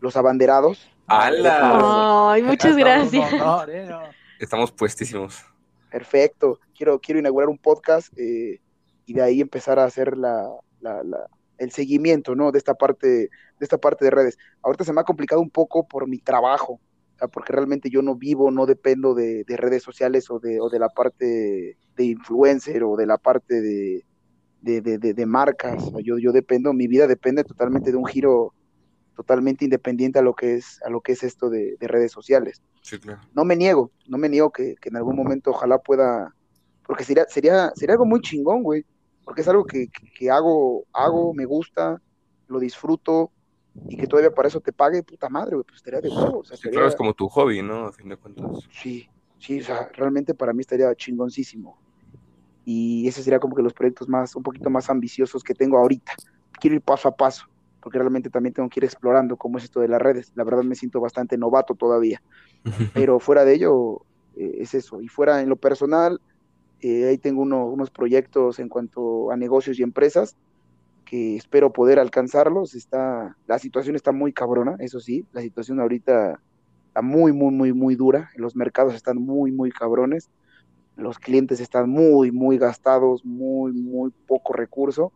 los abanderados. ¡Hala! Ay, muchas *laughs* gracias. ¿eh? Estamos puestísimos. Perfecto. Quiero, quiero inaugurar un podcast eh, y de ahí empezar a hacer la, el seguimiento, ¿no? De esta parte, de esta parte de redes. Ahorita se me ha complicado un poco por mi trabajo, porque realmente yo no vivo, no dependo de, redes sociales o de, o de la parte de influencer o de la parte de, de, marcas. yo, yo dependo, mi vida depende totalmente de un giro totalmente independiente a lo que es, a lo que es esto de, redes sociales. Sí, claro. No me niego, no me niego que, que en algún momento ojalá pueda, porque sería, sería, sería algo muy chingón, güey porque es algo que, hago, hago, me gusta, lo disfruto y que todavía para eso te pague, puta madre, pues estaría de huevo. O sea, es como tu hobby, ¿no? A fin de cuentas. Sí, sí, o sea, realmente para mí estaría chingoncísimo. Y ese sería como que los proyectos más, un poquito más ambiciosos que tengo ahorita. Quiero ir paso a paso, porque realmente también tengo que ir explorando cómo es esto de las redes. La verdad me siento bastante novato todavía. *laughs* Pero fuera de ello, eh, es eso. Y fuera en lo personal, eh, ahí tengo unos proyectos en cuanto a negocios y empresas que espero poder alcanzarlos. Está, la situación está muy cabrona, eso sí, la situación ahorita está muy, muy, muy, muy dura. Los mercados están muy, muy cabrones. Los clientes están muy, muy gastados, muy, muy poco recurso.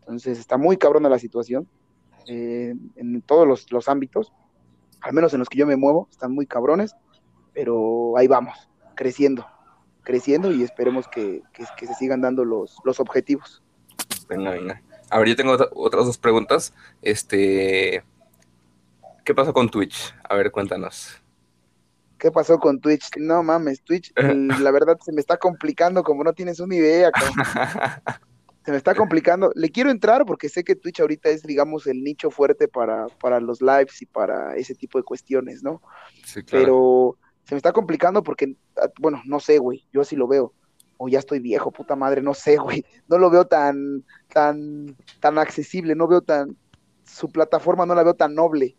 Entonces está muy cabrona la situación eh, en todos los, los ámbitos, al menos en los que yo me muevo, están muy cabrones, pero ahí vamos, creciendo creciendo y esperemos que, se sigan dando los, los objetivos. Venga, venga. A ver, yo tengo otras dos preguntas. Este, ¿qué pasó con Twitch? A ver, cuéntanos. ¿Qué pasó con Twitch? No mames, Twitch, *laughs* la verdad se me está complicando como no tienes una idea. *laughs* se me está complicando. Le quiero entrar porque sé que Twitch ahorita es, digamos, el nicho fuerte para, para los lives y para ese tipo de cuestiones, ¿no? Sí, claro. Pero se me está complicando porque, ah, bueno, no sé, güey, yo así lo veo. O ya estoy viejo, puta madre, no sé, *laughs* güey. No lo veo tan, tan, tan accesible, no veo tan, su plataforma no la veo tan noble.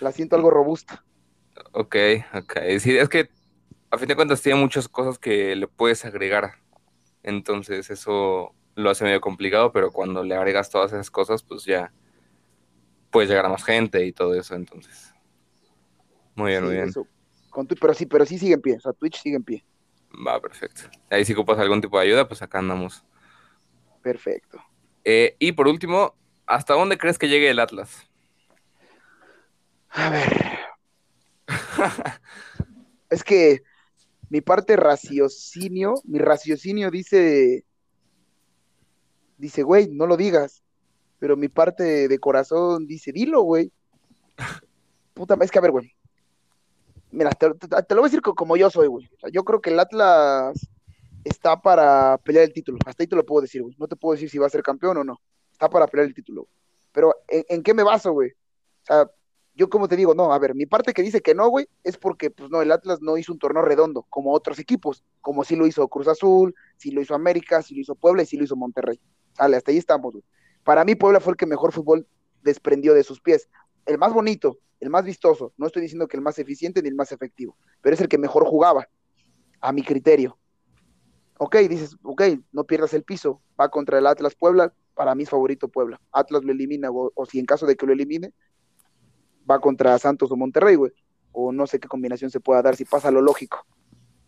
La siento algo robusta. Ok, ok. Sí, es que a fin de cuentas tiene muchas cosas que le puedes agregar. Entonces eso lo hace medio complicado, pero cuando le agregas todas esas cosas, pues ya puedes llegar a más gente y todo eso. Entonces, muy bien, muy bien pero sí, pero sí sigue en pie, o sea, Twitch sigue en pie. Va, perfecto. Ahí si ocupas algún tipo de ayuda, pues acá andamos. Perfecto. Eh, y por último, ¿hasta dónde crees que llegue el Atlas? A ver. *laughs* es que mi parte raciocinio, mi raciocinio dice, dice, güey, no lo digas. Pero mi parte de corazón dice, dilo, güey. *laughs* Puta, es que a ver, güey. Mira, te, lo voy a decir como yo soy, güey. yo creo que el Atlas está para pelear el título. Hasta ahí te lo puedo decir, güey. No te puedo decir si va a ser campeón o no. Está para pelear el título. Pero, ¿en, en qué me baso, güey? O sea, yo como te digo, no, a ver, mi parte que dice que no, güey, es porque, pues no, el Atlas no hizo un torneo redondo, como otros equipos, como sí lo hizo Cruz Azul, sí lo hizo América, sí lo hizo Puebla y sí lo hizo Monterrey. Sale, hasta ahí estamos, güey. Para mí, Puebla fue el que mejor fútbol desprendió de sus pies. El más bonito, el más vistoso. No estoy diciendo que el más eficiente ni el más efectivo, pero es el que mejor jugaba, a mi criterio. Ok, dices, ok, no pierdas el piso, va contra el Atlas Puebla, para mí es favorito Puebla. Atlas lo elimina, o, o si en caso de que lo elimine, va contra Santos o Monterrey, güey. O no sé qué combinación se pueda dar si pasa lo lógico.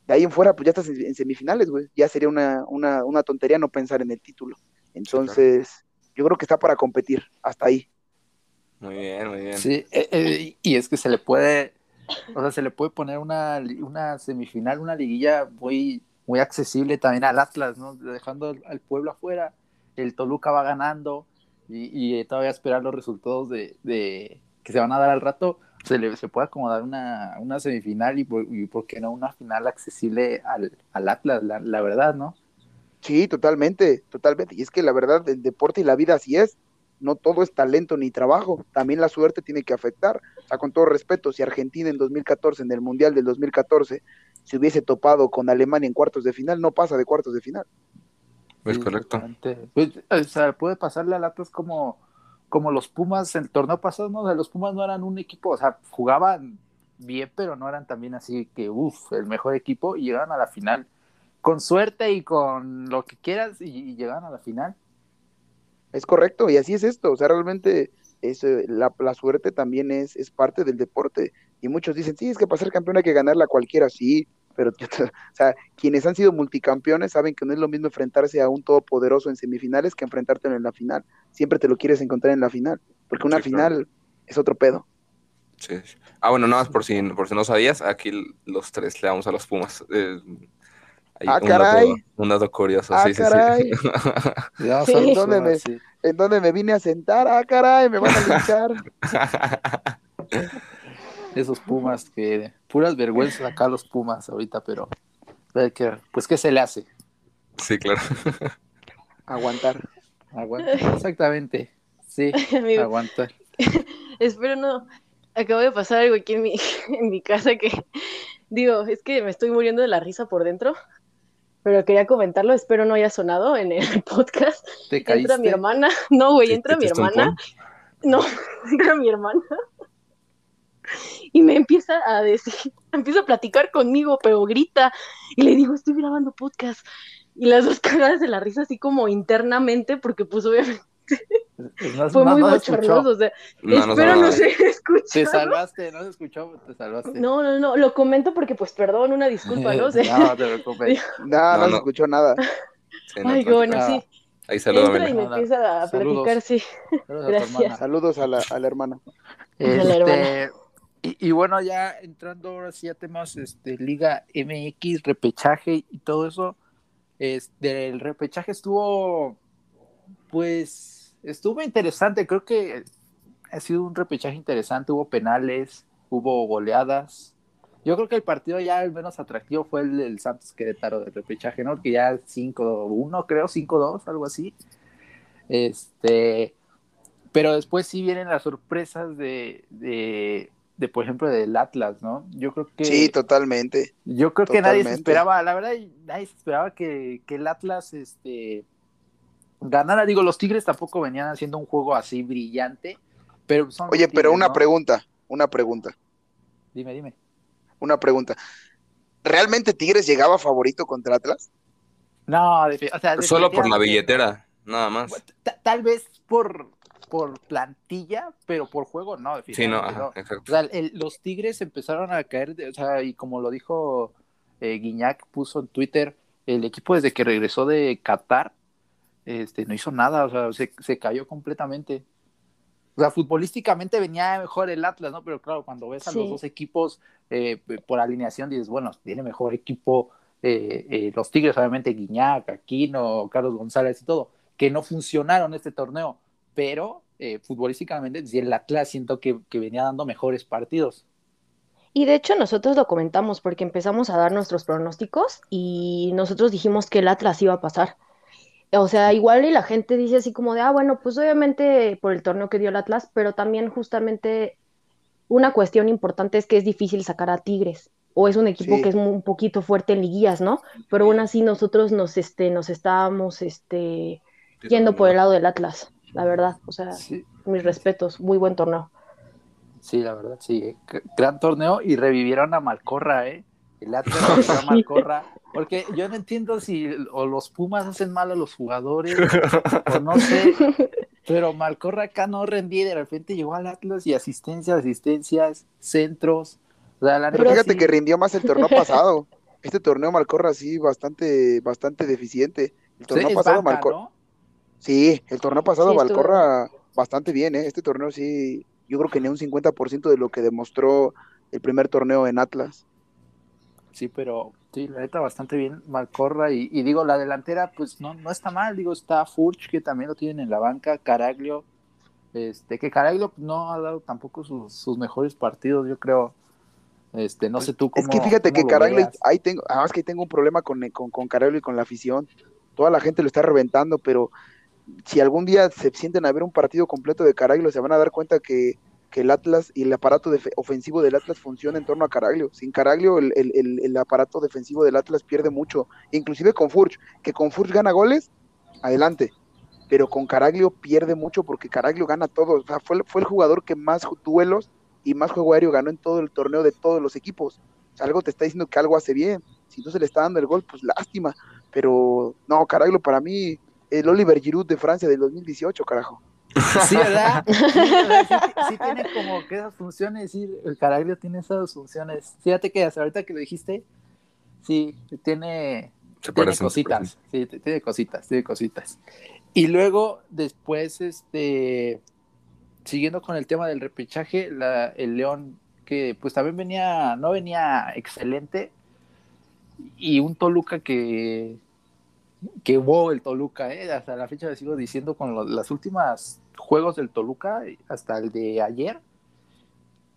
De ahí en fuera, pues ya estás en, en semifinales, güey. Ya sería una, una, una, tontería no pensar en el título. Entonces, claro. yo creo que está para competir, hasta ahí. Muy bien, muy bien. Sí, eh, eh, y es que se le puede, o sea, se le puede poner una, una semifinal, una liguilla muy, muy accesible también al Atlas, ¿no? Dejando al pueblo afuera, el Toluca va ganando y, y todavía esperar los resultados de, de que se van a dar al rato, se le se puede acomodar una, una semifinal y por, y por, qué no una final accesible al, al Atlas, la, la, verdad, ¿no? Sí, totalmente, totalmente. Y es que la verdad, el deporte y la vida así es. No todo es talento ni trabajo, también la suerte tiene que afectar. O sea, con todo respeto, si Argentina en 2014, en el Mundial del 2014, se hubiese topado con Alemania en cuartos de final, no pasa de cuartos de final. Es sí, correcto. Pues, o sea, puede pasarle al Atlas como como los Pumas el torneo pasado, ¿no? O sea, los Pumas no eran un equipo, o sea, jugaban bien, pero no eran también así que, uff, el mejor equipo y llegaron a la final. Con suerte y con lo que quieras y, y llegaron a la final. Es correcto, y así es esto, o sea, realmente es, la, la, suerte también es, es parte del deporte. Y muchos dicen, sí, es que para ser campeón hay que ganarla cualquiera, sí, pero *laughs* o sea, quienes han sido multicampeones saben que no es lo mismo enfrentarse a un todopoderoso en semifinales que enfrentártelo en la final. Siempre te lo quieres encontrar en la final, porque una sí, final claro. es otro pedo. Sí. Ah, bueno, nada más por si, por si no sabías, aquí los tres le damos a los Pumas. Eh, ah, un caray. Dato, un dato curioso, ah, sí, caray. sí, sí. *laughs* ¿En, dónde me, ¿En dónde me vine a sentar? Ah, caray, me van a linchar. *laughs* esos Pumas que puras vergüenzas acá los Pumas ahorita, pero pues qué se le hace. Sí, claro. Aguantar. Aguantar, exactamente. Sí, *laughs* Amigo, aguantar. Espero no. Acabo de pasar algo aquí en mi, en mi casa que digo, es que me estoy muriendo de la risa por dentro. Pero quería comentarlo, espero no haya sonado en el *laughs* podcast. ¿Te caíste? Entra mi hermana. No, güey, entra mi hermana. No, entra mi hermana y me empieza a decir, *laughs* empieza a platicar conmigo, pero grita, y le digo, estoy grabando podcast, y las dos *laughs* caras de la risa así como internamente, porque pues obviamente no, fue no, muy no bochornoso, o sea, espero no se escuchó. Te salvaste, no se escuchó, te salvaste. No, no, no, lo comento porque pues perdón, una disculpa, ¿no? *laughs* Sea, no, te preocupes. *laughs* No, no, No, se escuchó nada. Sí, no, ay, bueno, Ah, sí. Ahí Entra y me empieza a Saludos. platicar, sí. Saludos a tu Gracias. hermana. Saludos a la, a la hermana. Hola, hermana. Este, y, y bueno, ya entrando ahora sí a temas este, Liga MX, repechaje y todo eso. Este, el repechaje estuvo, pues, estuvo interesante. Creo que ha sido un repechaje interesante. Hubo penales, hubo goleadas. Yo creo que el partido ya el menos atractivo fue el del Santos Querétaro del repechaje, ¿no? Que ya 5-1, creo, 5-2, algo así. Este, pero después sí vienen las sorpresas de, de, de, por ejemplo, del Atlas, ¿no? Yo creo que. Sí, totalmente. Yo creo que nadie se esperaba, la verdad, nadie se esperaba que, que el Atlas este, ganara. Digo, los Tigres tampoco venían haciendo un juego así brillante, pero son Oye, pero una ¿no? pregunta, una pregunta, Dime, dime. una pregunta. ¿Realmente Tigres llegaba favorito contra Atlas? No, defi- o sea, Solo por la billetera, nada más. Ta- Tal vez por, por plantilla, pero por juego no, Sí, no, definitivamente ajá, no. O exacto. sea, el- los Tigres empezaron a caer, de- o sea, y como lo dijo eh, Guiñac, puso en Twitter, el equipo desde que regresó de Qatar, este, no hizo nada, o sea, se, se cayó completamente. O sea, futbolísticamente venía mejor el Atlas, ¿no? Pero claro, cuando ves a los dos equipos eh, por alineación, dices, bueno, tiene mejor equipo eh, eh, los Tigres, obviamente, Guiñac, Aquino, Carlos González y todo, que no funcionaron este torneo, pero futbolísticamente, el Atlas siento que, que venía dando mejores partidos. Y de hecho nosotros lo comentamos porque empezamos a dar nuestros pronósticos y nosotros dijimos que el Atlas iba a pasar. O sea, igual y la gente dice así como de, ah, bueno, pues obviamente por el torneo que dio el Atlas, pero también justamente una cuestión importante es que es difícil sacar a Tigres o es un equipo Sí. que es un poquito fuerte en liguillas, ¿no? Pero aún así nosotros nos, este, nos estábamos este, yendo por el lado del Atlas, la verdad. O sea, Sí, mis respetos, muy buen torneo. sí, la verdad, sí. eh, Gran torneo y revivieron a Malcorra, ¿eh? El Atlas revivió a Sí. Malcorra. Porque yo no entiendo si o los Pumas hacen mal a los jugadores o no sé. *laughs* Pero Malcorra acá no rendía y de repente llegó al Atlas y asistencias, asistencias, centros. O sea, la Pero fíjate sí- que rindió más el torneo pasado. Este torneo Malcorra sí, bastante, bastante deficiente. El torneo pasado banca, Malcorra. ¿no? Sí, el torneo pasado Sí, Malcorra bastante bien, ¿eh? Este torneo sí, yo creo que ni un 50% de lo que demostró el primer torneo en Atlas. Sí, pero sí, la neta bastante bien Malcorra y, y digo, la delantera pues no, no está mal, digo, está Furch que también lo tienen en la banca, Caraglio, este, que Caraglio no ha dado tampoco sus, sus mejores partidos, yo creo, este, no sé tú cómo Es que fíjate que Caraglio, ahí tengo, además que ahí tengo un problema con, con, con Caraglio y con la afición. Toda la gente lo está reventando, pero si algún día se sienten a ver un partido completo de Caraglio, se van a dar cuenta que, que el Atlas y el aparato defe- ofensivo del Atlas funciona en torno a Caraglio. Sin Caraglio, el, el- el- aparato defensivo del Atlas pierde mucho, inclusive con Furch, que con Furch gana goles, adelante. Pero con Caraglio pierde mucho porque Caraglio gana todo. O sea, fue, fue el jugador que más duelos y más juego aéreo ganó en todo el torneo de todos los equipos. Algo te está diciendo que algo hace bien. Si no se le está dando el gol, pues lástima. Pero no, Caraglio para mí, el Oliver Giroud de Francia del 2018, carajo. Sí, ¿verdad? *laughs* Sí, ¿verdad? Sí, sí tiene como que esas funciones, sí, el Caraglio tiene esas funciones. Fíjate que hasta ahorita que lo dijiste, sí, tiene, Se tiene parecen, cositas, sí, tiene cositas, tiene cositas. Y luego, después, este, siguiendo con el tema del repechaje, la, el León, que pues también venía, no venía excelente, y un Toluca que, que wow, el Toluca, ¿eh? hasta la fecha le sigo diciendo con las últimas juegos del Toluca, hasta el de ayer.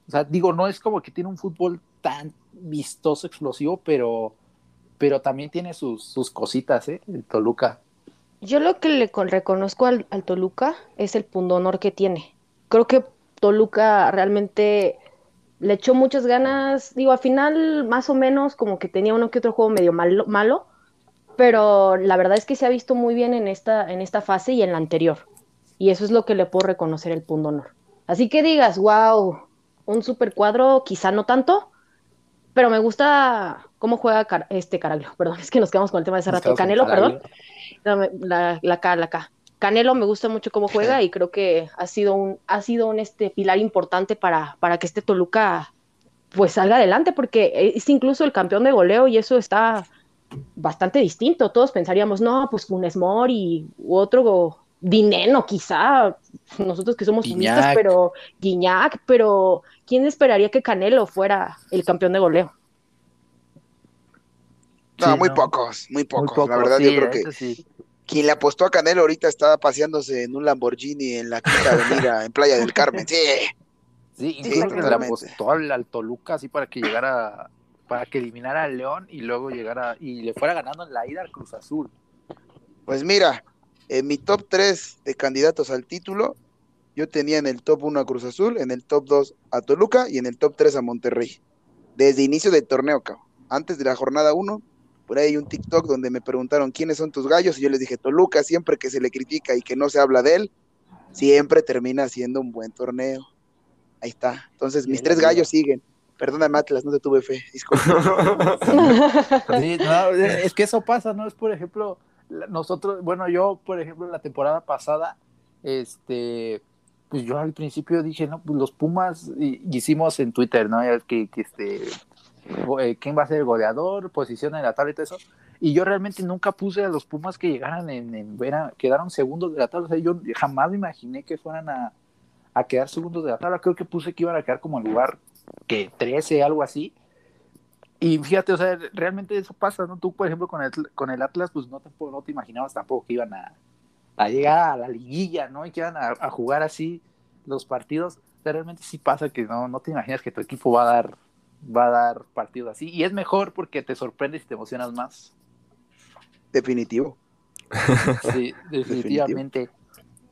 O sea, digo, no es como que tiene un fútbol tan vistoso, explosivo, pero, pero también tiene sus, sus cositas, ¿eh? El Toluca. Yo lo que le con- reconozco al, al Toluca es el pundonor que tiene. Creo que Toluca realmente le echó muchas ganas. Digo, al final, más o menos, como que tenía uno que otro juego medio malo, malo, pero la verdad es que se ha visto muy bien en esta, en esta fase y en la anterior. Y eso es lo que le puedo reconocer el pundonor. Así que digas, wow, un super cuadro, quizá no tanto, pero me gusta cómo juega Car- este Caraglio. *laughs* Perdón, es que nos quedamos con el tema de hace rato. Canelo, perdón. No, la, la K, la K. Canelo me gusta mucho cómo juega y creo que ha sido un, ha sido un este pilar importante para, para que este Toluca pues salga adelante, porque es incluso el campeón de goleo y eso está bastante distinto. Todos pensaríamos, no, pues Funes Mori u otro Dineno, quizá, nosotros que somos fumistas, pero Guiñac, pero ¿quién esperaría que Canelo fuera el campeón de goleo? No, Sí, muy no. pocos, muy pocos. Muy poco, la verdad, sí, yo creo la que sí. quien le apostó a Canelo ahorita está paseándose en un Lamborghini en la quinta avenida en Playa del Carmen. Sí, Sí, que le apostó al, al Toluca así para que llegara, para que eliminara al León y luego llegara y le fuera ganando en la ida al Cruz Azul. Pues mira, en mi top 3 de candidatos al título, yo tenía en el top 1 a Cruz Azul, en el top 2 a Toluca y en el top 3 a Monterrey. Desde inicio del torneo, cabrón. Antes de la jornada 1, por ahí hay un TikTok donde me preguntaron quiénes son tus gallos y yo les dije, Toluca, siempre que se le critica y que no se habla de él, siempre termina siendo un buen torneo. Ahí está. Entonces, mis tres gallos siguen. Perdóname, Atlas, no te tuve fe. Disculpa. *laughs* Sí, no, es que eso pasa, ¿no? Es por ejemplo, nosotros, bueno, yo, por ejemplo, la temporada pasada, este, pues yo al principio dije, no, pues los Pumas, y, hicimos en Twitter, ¿no? Que, este, eh, quién va a ser el goleador, posición en la tabla y todo eso. Y yo realmente nunca puse a los Pumas que llegaran en, quedaron segundos de la tabla. O sea, yo jamás me imaginé que fueran a, a quedar segundos de la tabla. Creo que puse que iban a quedar como en lugar que 13, algo así. Y fíjate, o sea, realmente eso pasa, ¿no? Tú, por ejemplo, con el, con el Atlas, pues no, tampoco, no te imaginabas tampoco que iban a, a llegar a la liguilla, ¿no? Y que iban a, a jugar así los partidos. O sea, realmente sí pasa que no, no te imaginas que tu equipo va a dar, va a dar partido así. Y es mejor porque te sorprendes y te emocionas más. Definitivo. *laughs* Sí, definitivamente.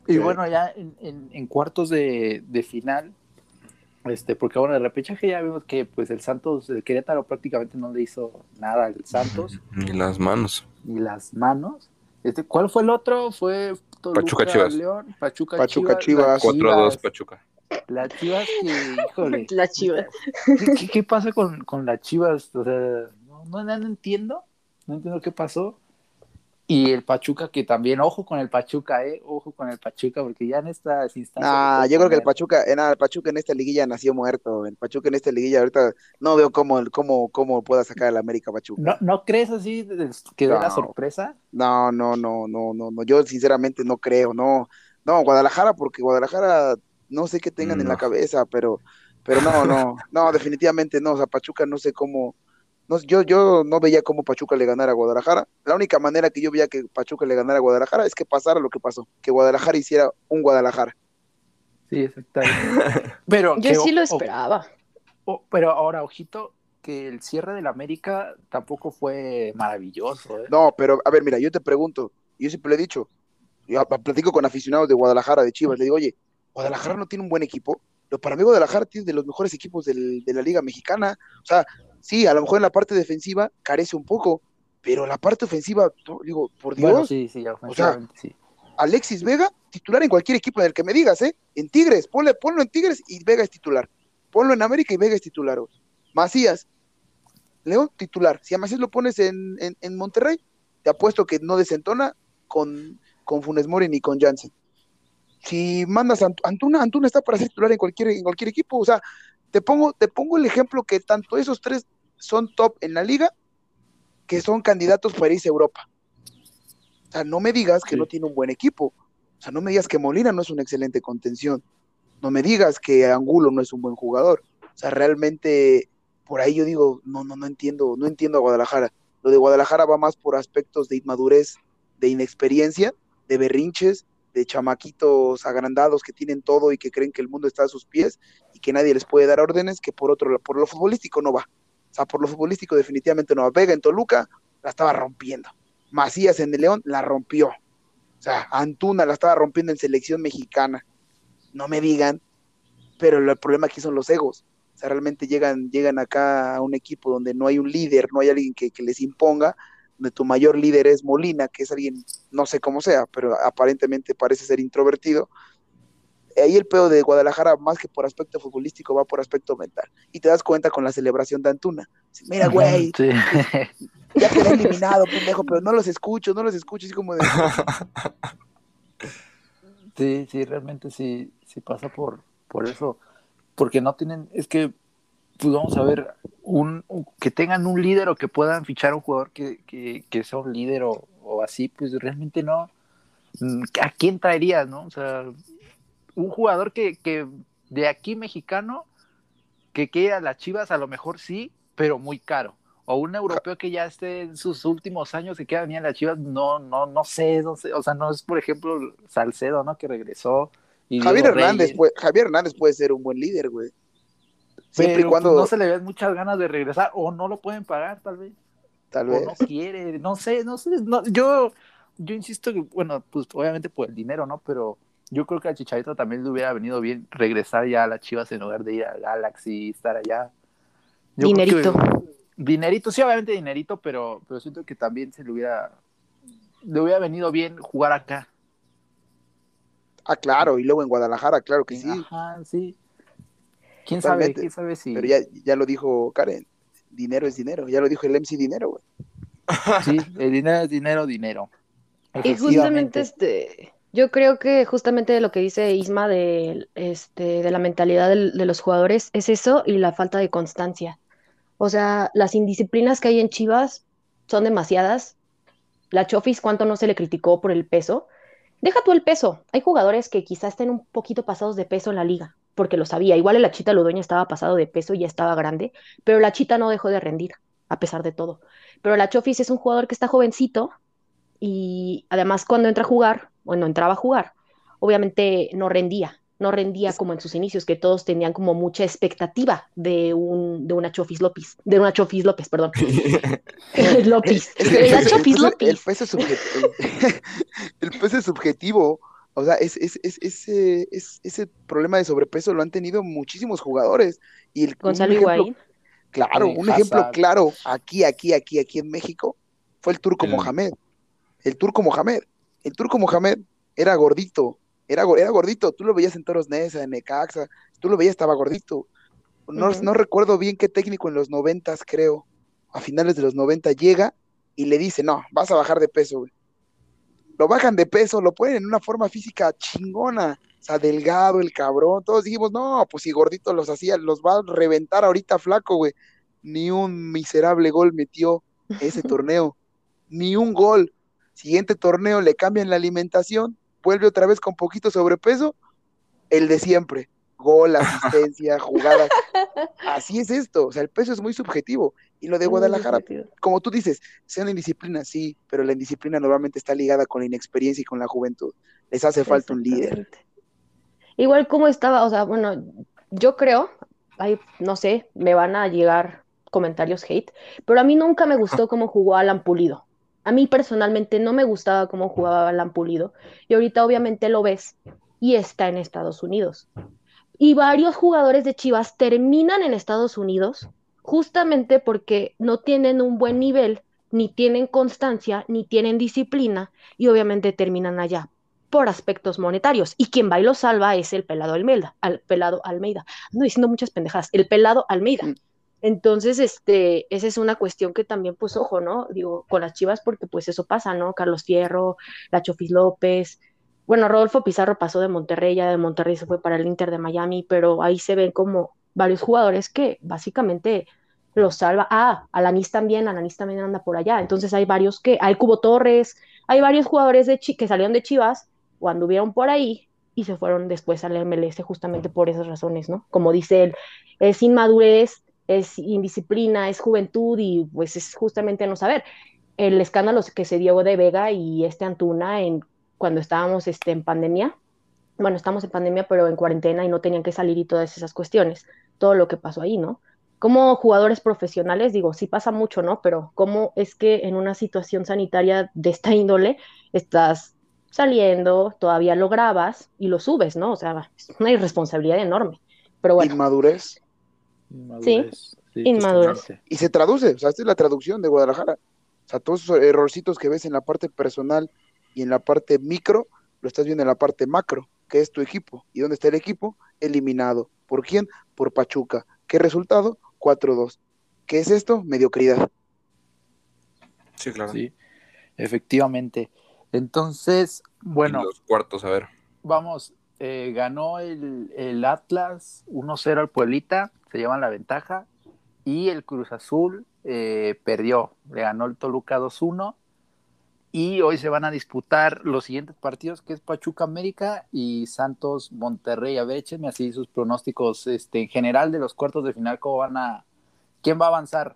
Y bueno, ya en, cuartos de, final, este, porque bueno, de repechaje ya vimos que pues el Santos, el Querétaro prácticamente no le hizo nada al Santos. *laughs* Ni las manos. Ni las manos. Este, ¿Cuál fue el otro? Fue Pachuca Chivas. León, Pachuca, Pachuca Chivas. 4-2 Pachuca. Las Chivas que, *laughs* híjole. Las Chivas. ¿Qué, qué, pasa con, con las Chivas? O sea, no, no, no entiendo. No entiendo qué pasó. Y el Pachuca, que también, ojo con el Pachuca, eh, ojo con el Pachuca, porque ya en estas instancias. Ah, yo creo que el Pachuca, en el Pachuca en esta liguilla nació muerto. El Pachuca en esta liguilla ahorita no veo cómo, cómo, cómo pueda sacar al América Pachuca. ¿No, ¿No crees así que dé la sorpresa? No, no, no, no, no, no. Yo sinceramente no creo, no. No, Guadalajara, porque Guadalajara no sé qué tengan en la cabeza, pero, pero no, no, no, definitivamente no. O sea, Pachuca no sé cómo yo, yo no veía cómo Pachuca le ganara a Guadalajara. La única manera que yo veía que Pachuca le ganara a Guadalajara es que pasara lo que pasó, que Guadalajara hiciera un Guadalajara. Sí, exactamente. *laughs* Pero yo sí lo esperaba. pero ahora, ojito, que el cierre del América tampoco fue maravilloso. ¿eh? No, pero a ver, mira, yo te pregunto, yo siempre le he dicho, yo platico con aficionados de Guadalajara, de Chivas, le digo, oye, Guadalajara no tiene un buen equipo, pero para mí Guadalajara tiene de los mejores equipos de la Liga Mexicana. O sea, sí, a lo mejor en la parte defensiva carece un poco, pero la parte ofensiva, digo, por Dios. sí, sí, o sea, Alexis Vega, titular en cualquier equipo en el que me digas, ¿eh? En Tigres, ponle, ponlo en Tigres y Vega es titular. Ponlo en América y Vega es titular. Macías, León, titular. Si a Macías lo pones en, en, Monterrey, te apuesto que no desentona con, con Funes Mori ni con Jansen. Si mandas a Antuna, Antuna está para ser titular en cualquier, en cualquier equipo. O sea, te pongo, te pongo el ejemplo que tanto esos tres son top en la liga, que son candidatos para irse a Europa. O sea, no me digas que no tiene un buen equipo. O sea, no me digas que Molina no es una excelente contención. No me digas que Angulo no es un buen jugador. O sea, realmente por ahí yo digo, no, no, no entiendo, no entiendo a Guadalajara. Lo de Guadalajara va más por aspectos de inmadurez, de inexperiencia, de berrinches, de chamaquitos agrandados que tienen todo y que creen que el mundo está a sus pies y que nadie les puede dar órdenes, que por otro por lo futbolístico no va. O sea, por lo futbolístico definitivamente no va. Vega en Toluca la estaba rompiendo. Macías en el León la rompió. O sea, Antuna la estaba rompiendo en selección mexicana. No me digan, pero el problema aquí son los egos. O sea, realmente llegan, llegan acá a un equipo donde no hay un líder, no hay alguien que, que les imponga, donde tu mayor líder es Molina, que es alguien, no sé cómo sea, pero aparentemente parece ser introvertido. Ahí el pedo de Guadalajara, más que por aspecto futbolístico, va por aspecto mental. Y te das cuenta con la celebración de Antuna. Mira, güey, *laughs* ya quedé eliminado, pendejo, pero no los escucho, no los escucho, así como de... *laughs* Sí, sí, realmente sí, sí pasa por, por eso. Porque no tienen, es que pues vamos a ver, un, que tengan un líder o que puedan fichar a un jugador que, que, sea un líder o, así, pues realmente no. ¿A quién traerías, no? O sea, un jugador que, que de aquí mexicano, que quiera las Chivas, a lo mejor sí, pero muy caro. O un europeo que ya esté en sus últimos años que quiera venir a las Chivas, no, no, no sé, no sé. O sea, no es, por ejemplo, Salcedo, ¿no? Que regresó. Javier Hernández, Javier Hernández puede ser un buen líder, güey. Siempre y pues, cuando. no se le ven muchas ganas de regresar, o no lo pueden pagar, tal vez. Tal vez. O no quiere, no sé, no sé. yo, yo insisto que, bueno, pues obviamente por el dinero, ¿no? Pero yo creo que a Chicharito también le hubiera venido bien regresar ya a las Chivas en lugar de ir a Galaxy y estar allá. dinerito. dinerito, sí, obviamente dinerito, pero, pero siento que también se le hubiera, le hubiera venido bien jugar acá. Ah, claro, y luego en Guadalajara, claro que sí. Ajá, sí. ¿Quién sabe? ¿Quién sabe si... Pero ya, ya lo dijo Karen, dinero es dinero, ya lo dijo el MC Dinero, güey. *laughs* Sí, el dinero es dinero, dinero. Y justamente este, yo creo que justamente lo que dice Isma de, este, de la mentalidad de, de, los jugadores es eso y la falta de constancia. O sea, las indisciplinas que hay en Chivas son demasiadas. La Chofis, ¿cuánto no se le criticó por el peso? Deja tú el peso. Hay jugadores que quizás estén un poquito pasados de peso en la liga, porque lo sabía. Igual el Achita Ludueña estaba pasado de peso y ya estaba grande, pero la Chita no dejó de rendir, a pesar de todo. Pero la Chofis es un jugador que está jovencito y además cuando entra a jugar, bueno, entraba a jugar, obviamente no rendía, no rendía como en sus inicios, que todos tenían como mucha expectativa de un de una Chofis López, de una Chofis López, perdón. *laughs* *laughs* López. El, La peso subjetivo. el peso es subjetivo. *laughs* O sea, es, es- es- ese, es- ese problema de sobrepeso lo han tenido muchísimos jugadores. Y el, Gonzalo ejemplo- Higuaín. Claro, Sí, un ejemplo claro aquí, aquí, aquí, aquí en México fue el turco El- Mohamed. El turco Mohamed. El turco Mohamed era gordito, era, era gordito. Tú lo veías en Toros Neza, en Necaxa, tú lo veías, estaba gordito. No, no recuerdo bien qué técnico en los noventas, creo, a finales de los 90 llega y le dice, no, vas a bajar de peso, güey. Lo bajan de peso, lo ponen en una forma física chingona. O sea, delgado, el cabrón. Todos dijimos, no, pues si gordito los hacía, los va a reventar ahorita flaco, güey. Ni un miserable gol metió ese *laughs* torneo. Ni un gol. Siguiente torneo le cambian la alimentación, vuelve otra vez con poquito sobrepeso, el de siempre. Gol, *laughs* asistencia, jugadas. Así es esto. O sea, el peso es muy subjetivo. Y lo de Guadalajara, como tú dices, sea una indisciplina, sí, pero la indisciplina normalmente está ligada con la inexperiencia y con la juventud. Les hace falta un líder. Igual como estaba, o sea, bueno, yo creo, ay, no sé, me van a llegar comentarios hate, pero a mí nunca me gustó cómo jugó Alan Pulido. A mí personalmente no me gustaba cómo jugaba Alan Pulido. Y ahorita obviamente lo ves y está en Estados Unidos. Y varios jugadores de Chivas terminan en Estados Unidos justamente porque no tienen un buen nivel, ni tienen constancia, ni tienen disciplina y obviamente terminan allá por aspectos monetarios. Y quien va y lo salva es el pelado Almeida, al pelado Almeida. Ando diciendo muchas pendejadas, el pelado Almeida. Mm. Entonces, este, esa es una cuestión que también, pues, ojo, ¿no? Digo, con las Chivas, porque pues eso pasa, ¿no? Carlos Fierro, la Chofis López. Bueno, Rodolfo Pizarro pasó de Monterrey, ya de Monterrey se fue para el Inter de Miami, pero ahí se ven como varios jugadores que básicamente los salva. Ah, Alanis también, Alanis también anda por allá. Entonces hay varios que, hay Cubo Torres, hay varios jugadores de que salieron de Chivas o anduvieron por ahí y se fueron después al MLS justamente por esas razones, ¿no? Como dice él, es inmadurez, es indisciplina, es juventud y pues es justamente no saber. El escándalo que se dio de Vega y este Antuna en cuando estábamos este, en pandemia, bueno, estamos en pandemia, pero en cuarentena y no tenían que salir y todas esas cuestiones, todo lo que pasó ahí, ¿no? Como jugadores profesionales, digo, sí pasa mucho, ¿no? Pero ¿cómo es que en una situación sanitaria de esta índole estás saliendo, todavía lo grabas y lo subes, ¿no? O sea, es una irresponsabilidad enorme. Pero bueno, Inmadurez. Inmadurez. Sí, inmadurez. totalmente. Y se traduce, o sea, esta es la traducción de Guadalajara. O sea, todos esos errorcitos que ves en la parte personal y en la parte micro, lo estás viendo en la parte macro, que es tu equipo. ¿Y dónde está el equipo? Eliminado. ¿Por quién? Por Pachuca. ¿Qué resultado? 4-2. ¿Qué es esto? Mediocridad. Sí, claro. Sí, efectivamente. Entonces, bueno, los cuartos, a ver. vamos, eh, ganó el, el Atlas 1-0 al Pueblita, se llevan la ventaja, y el Cruz Azul eh, perdió, le ganó el Toluca 2-1, y hoy se van a disputar los siguientes partidos, que es Pachuca América y Santos Monterrey. A ver, échenme así sus pronósticos este, en general de los cuartos de final, cómo van a... ¿Quién va a avanzar?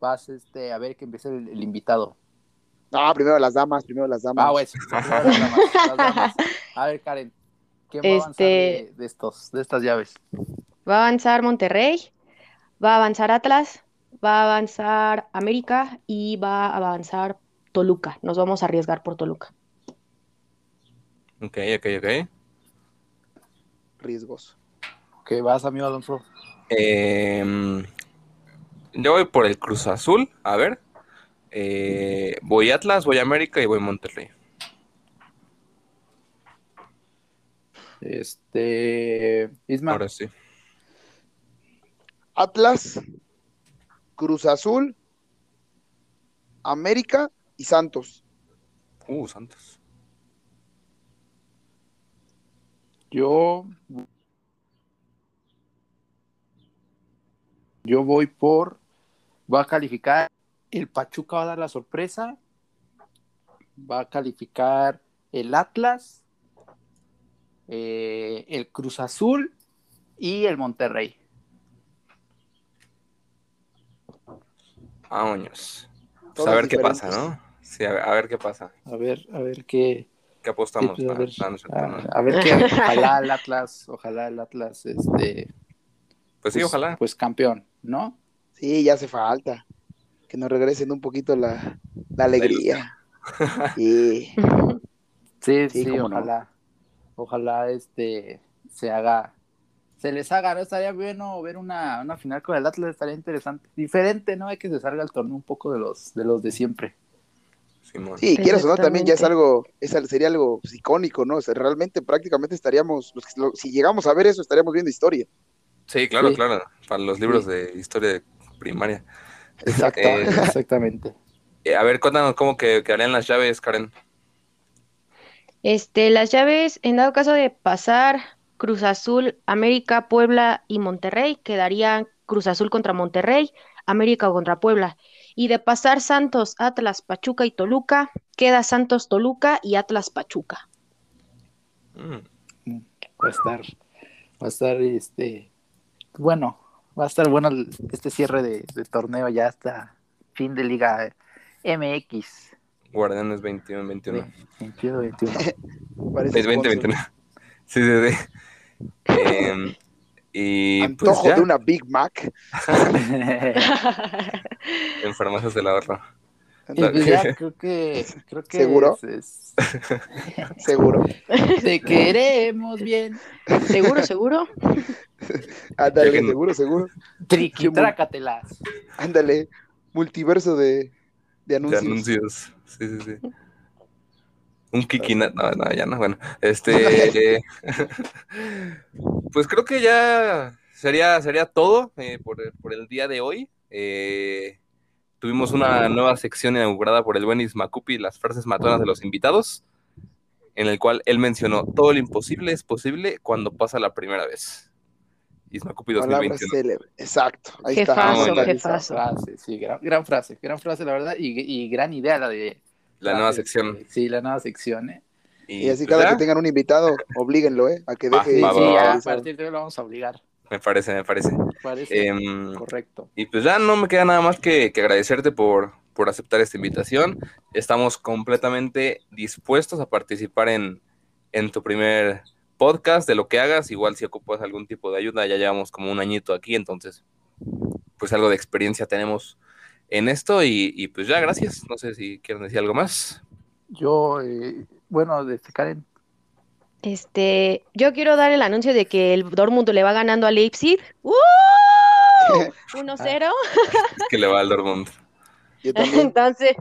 Vas este, a ver que empiece el, el invitado. Ah, primero las damas, primero las damas. Ah, primero las damas, las damas. A ver, Karen, ¿quién va a avanzar Este- de, de estos, de estas llaves? Va a avanzar Monterrey, va a avanzar Atlas, va a avanzar América y va a avanzar Toluca. Nos vamos a arriesgar por Toluca. Ok, ok, ok. Riesgos. ¿Qué vas, amigo Alonso? Em, yo voy por el Cruz Azul, a ver. Eh, voy Atlas, voy América y voy Monterrey. Este, Isma, Ahora sí. Atlas, Cruz Azul, América y Santos. Uh, Santos. yo, yo voy por, va a calificar, el Pachuca va a dar la sorpresa, va a calificar el Atlas, eh, el Cruz Azul y el Monterrey. Vámonos. Pues Todas a ver qué pasa, ¿no? Sí, a ver, a ver qué pasa. A ver, a ver qué, ¿Qué apostamos? Sí, pues, a, ver, no sé, a- no. a ver qué, *laughs* ojalá el Atlas, ojalá el Atlas, este, Pues sí, ojalá. pues campeón, ¿no? Sí, ya hace falta. Que nos regresen un poquito la, la alegría. Sí. *laughs* Sí, Sí, sí, cómo no. ojalá, ojalá este se haga, se les haga, ¿no? Estaría bueno ver una, una final con el Atlas, estaría interesante, diferente, ¿no? Hay que se salga el torneo un poco de los de los de siempre. Simón. Sí, quieras o no, también ya es algo, es, sería algo pues, icónico, ¿no? O sea, realmente prácticamente estaríamos, que- si llegamos a ver eso, estaríamos viendo historia. Sí, claro, Sí. claro. Para los libros Sí. de historia de primaria. Exacto, Eh, exactamente. Eh, a ver, cuéntanos cómo que quedarían las llaves, Karen. Este, las llaves, en dado caso de pasar Cruz Azul, América, Puebla y Monterrey, quedarían Cruz Azul contra Monterrey, América contra Puebla. Y de pasar Santos, Atlas, Pachuca y Toluca, queda Santos, Toluca y Atlas, Pachuca. Mm, Va a estar, va a estar este, bueno, va a estar bueno el- este cierre de, de torneo ya hasta fin de Liga MX. Guardianes 21, 21. Sí, 21, 21. Parece 20, sponsor. 21. Sí, sí, sí. Em, y pues Antojo ya, de una Big Mac. *laughs* en farmacias de la barra. Y pues ya *laughs* creo que, creo que ¿Seguro? es- es- *laughs* Seguro. te queremos bien. ¿Seguro, seguro? Ándale, que seguro, seguro. Triquitrácatelas. Ándale. Multiverso de, de De anuncios. anuncios. Sí, sí, sí. Un Kikina. No, no, ya no. Bueno, este. *laughs* pues creo que ya sería, sería todo eh, por, por el día de hoy. Eh, tuvimos una nueva sección inaugurada por el buen Ismacupi, las frases matonas de los invitados, en el cual él mencionó: todo lo imposible es posible cuando pasa la primera vez. Ismacupi Palabra 2021. célebre. Exacto. Ahí Jefazo, está. Jefazo. Frase, sí, gran, gran frase, gran frase, la verdad, y, y gran idea la de La nueva frases, sección. Sí, la nueva sección, ¿eh? Y así pues cada ya, que tengan un invitado, oblíguenlo, ¿eh? A que deje Sí, va, sí, va, ya, va. a partir de hoy lo vamos a obligar. Me parece, me parece. Parece Em, correcto. Y pues ya no me queda nada más que, que agradecerte por, por aceptar esta invitación. Estamos completamente dispuestos a participar en, en tu primer podcast, de lo que hagas. Igual si ocupas algún tipo de ayuda, ya llevamos como un añito aquí, entonces pues algo de experiencia tenemos en esto y, y pues ya, gracias. No sé si quieren decir algo más. Yo, eh, bueno, desde Karen, Este, yo quiero dar el anuncio de que el Dortmund le va ganando a Leipzig. ¡Uh! *laughs* 1-0. Que le va al Dortmund. Yo también. Entonces,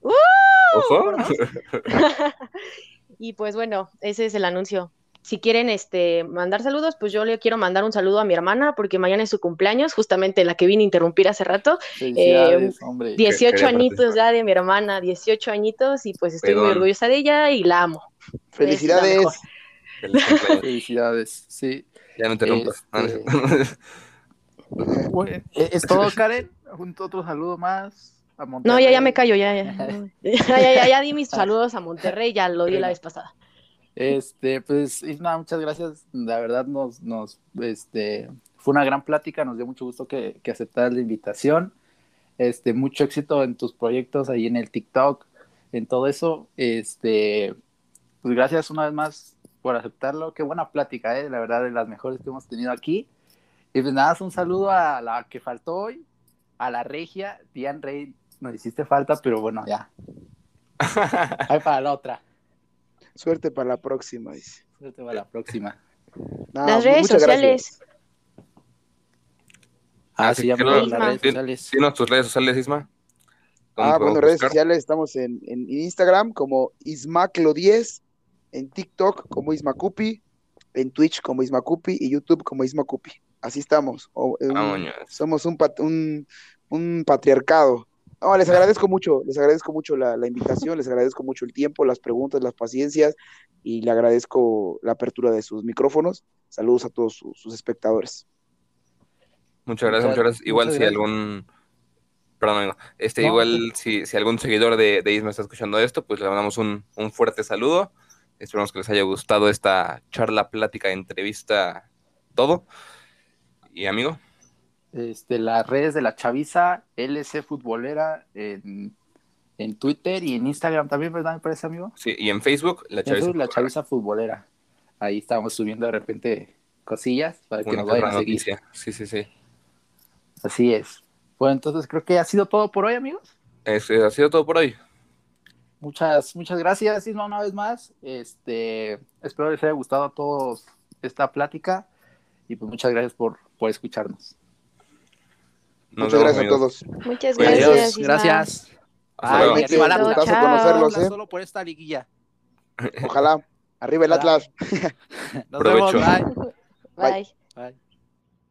Ojo. por dos. y pues bueno, ese es el anuncio. Si quieren este, mandar saludos, pues yo le quiero mandar un saludo a mi hermana porque mañana es su cumpleaños, justamente la que vine a interrumpir hace rato. felicidades, hombre. 18 quería añitos ya de mi hermana, 18 añitos y pues estoy muy orgullosa de ella y la amo. Felicidades. Felicidades, sí. Ya no interrumpas. Este- Bueno, ¿e- ¿Es todo, Karen? ¿Un otro saludo más? A No, Monterrey? ya, ya me callo, ya, ya. *laughs* *laughs* Ya, ya, ya, ya di mis saludos a Monterrey, ya lo di la vez pasada. Este, pues, Isma, muchas gracias. La verdad nos, nos, este, fue una gran plática, nos dio mucho gusto que, que aceptaras la invitación. Este, mucho éxito en tus proyectos ahí en el TikTok, en todo eso. Este, pues gracias una vez más por aceptarlo. Qué buena plática, eh, la verdad, de las mejores que hemos tenido aquí. Y pues nada, un saludo a la que faltó hoy, a la regia, Diane Rey, nos hiciste falta, pero bueno, ya. *laughs* Ahí para la otra. Suerte para la próxima, dice. Suerte para la próxima. No, Las mu- redes sociales. Ah, ya que me no- las Isma. redes sociales. Dinos tus redes sociales, Isma. ¿Dónde Ah, bueno, redes buscar? sociales, estamos en, en Instagram como Ismaclo10, en TikTok como Ismacupi, en Twitch como Ismacupi y YouTube como Ismacupi. Así estamos. O- eh, un- somos un, pat- un, un patriarcado. No, les agradezco mucho, les agradezco mucho la, la invitación, les agradezco mucho el tiempo, las preguntas, las paciencias y le agradezco la apertura de sus micrófonos. Saludos a todos sus, sus espectadores. Muchas gracias, Muchas- gracias. Igual muchas si gracias. algún, perdón, amigo. este, No, igual si, si algún seguidor de, de Isma está escuchando esto, pues le mandamos un, un fuerte saludo. Esperamos que les haya gustado esta charla, plática, entrevista, todo. Y amigo, Este, las redes de la Chaviza, LC Futbolera, en, en Twitter y en Instagram también, ¿verdad? Me parece, amigo. Sí, y en Facebook, la chaviza. Facebook, la chaviza futbolera. Ahí estamos subiendo de repente cosillas para que Una nos vayan a seguir. noticia. Sí, sí, sí. Así es. Bueno, entonces creo que ha sido todo por hoy, amigos. Este, ha sido todo por hoy. Muchas, muchas gracias, Isma, una vez más. Este, espero les haya gustado a todos esta plática y pues muchas gracias por, por escucharnos. Nos Muchas gracias a amigos. todos. Muchas gracias. Adiós, gracias. Ay, luego. y arriba la- Chao, Gustazo conocerlos, ¿eh? Solo por esta liguilla. Ojalá. Arriba el. Atlas. *laughs* Nos Provecho. vemos, bye. Bye. Bye.